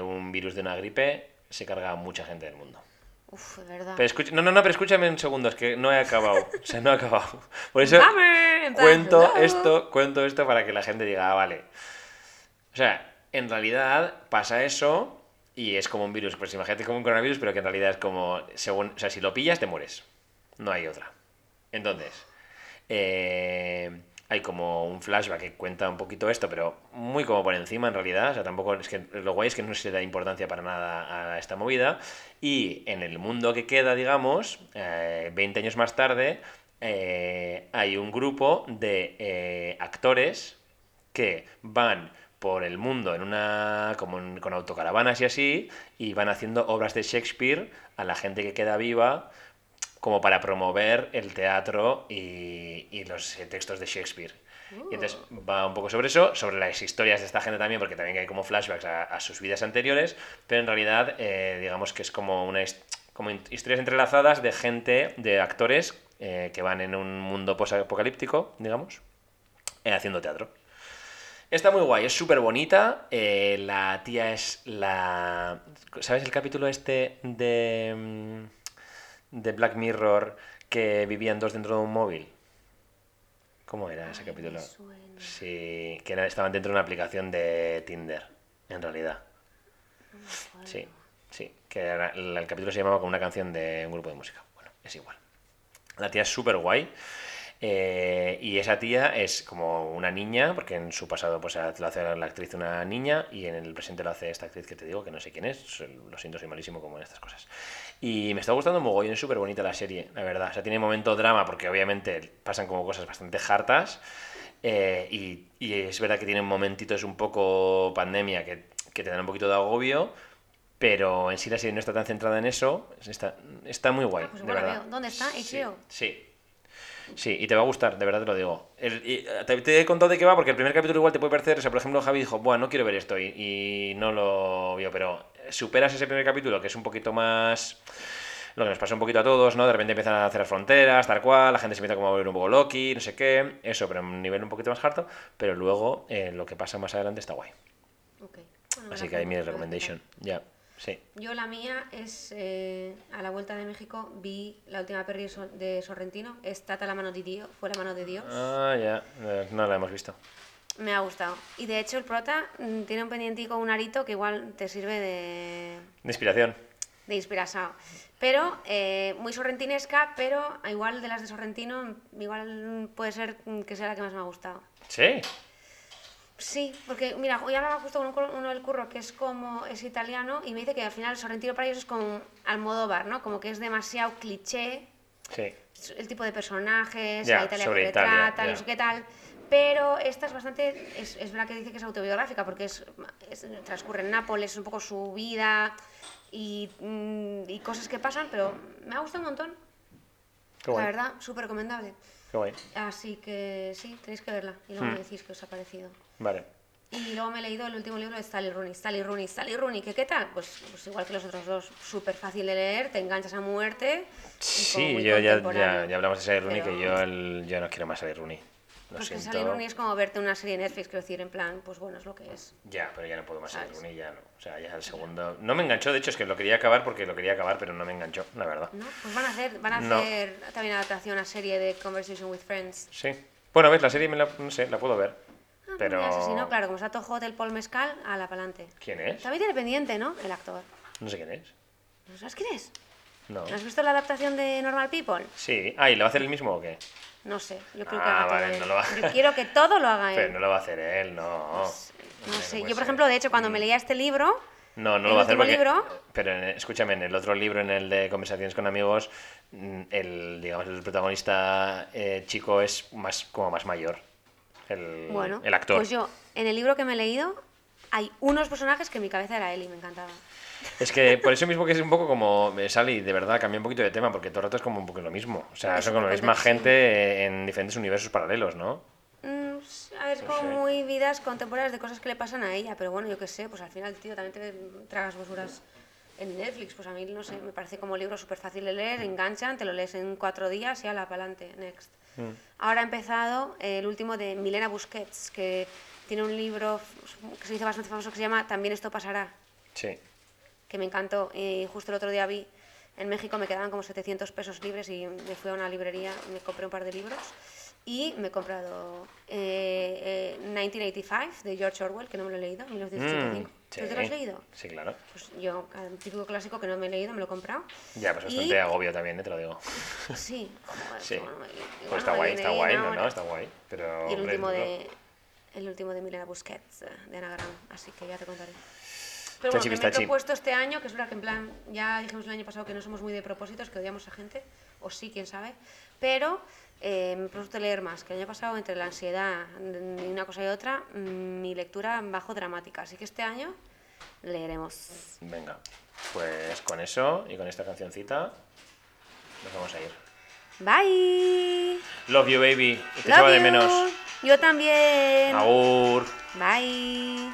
un virus de una gripe se carga a mucha gente del mundo. Uf, de verdad. Pero escucha- no, no, no, pero escúchame un segundo, es que no he acabado. O sea, no he acabado. Por eso ¡Dame! Cuento esto, cuento esto para que la gente diga, ah, vale. O sea, en realidad pasa eso y es como un virus. Pues imagínate como un coronavirus, pero que en realidad es como, según, o sea, si lo pillas te mueres. No hay otra. Entonces, eh, hay como un flashback que cuenta un poquito esto, pero muy como por encima en realidad. O sea, tampoco es que lo guay es que no se da importancia para nada a esta movida. Y en el mundo que queda, digamos, eh, 20 años más tarde, eh, hay un grupo de eh, actores que van por el mundo en una como con autocaravanas y así y van haciendo obras de Shakespeare a la gente que queda viva como para promover el teatro y, y los eh, textos de Shakespeare. Y entonces va un poco sobre eso, sobre las historias de esta gente también, porque también hay como flashbacks a, a sus vidas anteriores, pero en realidad eh, digamos que es como una como historias entrelazadas de gente, de actores eh, que van en un mundo posapocalíptico, digamos, eh, haciendo teatro. Está muy guay, es súper bonita. eh, la tía es la. ¿Sabes el capítulo este de. De Black Mirror que vivían dos dentro de un móvil? ¿Cómo era ese Ay, capítulo? Sí, que estaban dentro de una aplicación de Tinder, en realidad. No. Sí, sí. Que era- el, el capítulo se llamaba como una canción de un grupo de música. Bueno, es igual. La tía es súper guay. Eh, y esa tía es como una niña, porque en su pasado pues lo hace la actriz una niña y en el presente lo hace esta actriz que te digo, que no sé quién es, lo siento, soy malísimo como en estas cosas. Y me está gustando mogollón, es súper bonita la serie, la verdad. O sea, tiene momento drama porque obviamente pasan como cosas bastante hartas. eh, y, y es verdad que tienen momentitos un poco pandemia que, que te dan un poquito de agobio, pero en sí la serie no está tan centrada en eso. Está, está muy guay, Ah, pues de verdad. ¿Dónde está? HBO. Sí. Sí, y te va a gustar, de verdad te lo digo. El- y, te, te he contado de qué va, porque el primer capítulo igual te puede parecer, o sea, por ejemplo, Javi dijo, bueno, no quiero ver esto, y, y no lo vio, pero superas ese primer capítulo, que es un poquito más... Lo que nos pasa un poquito a todos, ¿no? De repente empiezan a hacer fronteras, tal cual, la gente se empieza como a volver un poco loki, no sé qué, eso, pero a un nivel un poquito más harto, pero luego eh, lo que pasa más adelante está guay. Bueno, Así que ahí mi recommendation, ya, sí. Yo la mía es, eh, a la vuelta de México, vi la última peli de Sorrentino, es Tata la mano de Dios, fue la mano de Dios. Ah, ya, no la hemos visto. Me ha gustado. Y de hecho el prota mm, tiene un pendientico, un arito que igual te sirve de, De inspiración. de inspiración. Pero eh, muy sorrentinesca, pero igual de las de Sorrentino, igual puede ser mm, que sea la que más me ha gustado. Sí. Sí, porque mira, hoy hablaba justo con un uno del curro que es como es italiano y me dice que al final Sorrentino para ellos es como Almodóvar, ¿no? Como que es demasiado cliché Sí. el tipo de personajes, Ya, la Italia que retrata, no sé qué tal. Pero esta es bastante, es, es verdad que dice que es autobiográfica porque es, es- transcurre en Nápoles, es un poco su vida y, mm, y cosas que pasan, pero me ha gustado un montón. Qué guay. La verdad, súper recomendable. Qué guay. Así que sí, tenéis que verla y luego Hmm. me decís qué os ha parecido. Vale. Y luego me he leído el último libro de Sally Rooney. Sally Rooney, Sally Rooney, ¿que qué tal? Pues, pues igual que los otros dos, súper fácil de leer, te enganchas a muerte. Sí, yo ya, ya, ya hablamos de Sally Rooney, Pero- que yo, el- yo no quiero más Sally Rooney. Lo Pues que siento. Sally Rooney es como verte una serie de Netflix, quiero decir, en plan, pues bueno, es lo que es. Ya, pero ya no puedo más Sally ¿Sabes? Rooney, ya no. O sea, ya el segundo... No me enganchó, de hecho, es que lo quería acabar porque lo quería acabar, pero no me enganchó, la verdad. ¿No? Pues van a hacer, van a No. hacer también adaptación a serie de Conversation with Friends. Sí. Bueno, ves, la serie me la, no sé, la puedo ver. Pero... mira, ese sí, no, claro, como está todo hot el Paul Mescal, a la pa'lante. ¿Quién es? También tiene pendiente, ¿no? El actor. No sé quién es. ¿No sabes quién es? No. ¿No has visto la adaptación de Normal People? Sí. Ah, ¿y lo va a hacer él mismo o qué? No sé, yo creo que Ah, vale, no lo va- Yo quiero que todo lo haga él. Pero no lo va a hacer él, no. No Hombre, sé, yo por ser. ejemplo, de hecho, cuando me leía este libro, No, no el lo va a hacer porque... libro- Pero en- escúchame, en el otro libro, en el de Conversaciones con Amigos, mm, el, digamos, el protagonista eh, chico es más como más mayor. El, bueno, el actor. pues yo, en el libro que me he leído, hay unos personajes que en mi cabeza era él y me encantaba. Es que por eso mismo que es un poco como me sale y de verdad cambia un poquito de tema, porque todo el rato es como un poco lo mismo. O sea, Es son como la misma gente eh, en diferentes universos paralelos, ¿no? Mm, s- a ver, es No como sé. muy vidas contemporáneas de cosas que le pasan a ella, pero bueno, yo qué sé, pues al final, tío, también te tragas basuras en Netflix, pues a mí, no sé, me parece como libro súper fácil de leer, enganchan, te lo lees en cuatro días y ala, pa'lante, next. Mm. Ahora ha empezado el último de Milena Busquets, que tiene un libro que se hizo bastante famoso que se llama También esto pasará, Sí. que me encantó. Y justo el otro día vi, en México me quedaban como 700 pesos libres y me fui a una librería, me compré un par de libros y me he comprado eh, eh, 1985 de George Orwell, que no me lo he leído, 1985. Mm, ¿Tú te lo has leído? Sí, claro. Pues yo, el típico clásico que no me he leído, me lo he comprado. Ya, pues Y- bastante agobio también, eh, te lo digo. Sí, joder, Sí. Pues está guay, está guay, no, no, está guay. Pero, Y el último de el último de Milena Busquets, eh, de Anagram, así que ya te contaré. Pero bueno, me he propuesto este año, que es verdad que en plan, ya dijimos el año pasado que no somos muy de propósitos, que odiamos a gente, o sí, quién sabe, pero eh, me propuesto leer más, que el año pasado entre la ansiedad y una cosa y otra, mm, mi lectura bajo dramática, así que este año leeremos. Venga, pues con eso y con esta cancioncita nos vamos a ir. Bye. Love you, baby. Te Love de menos. Yo también. Agur. Bye.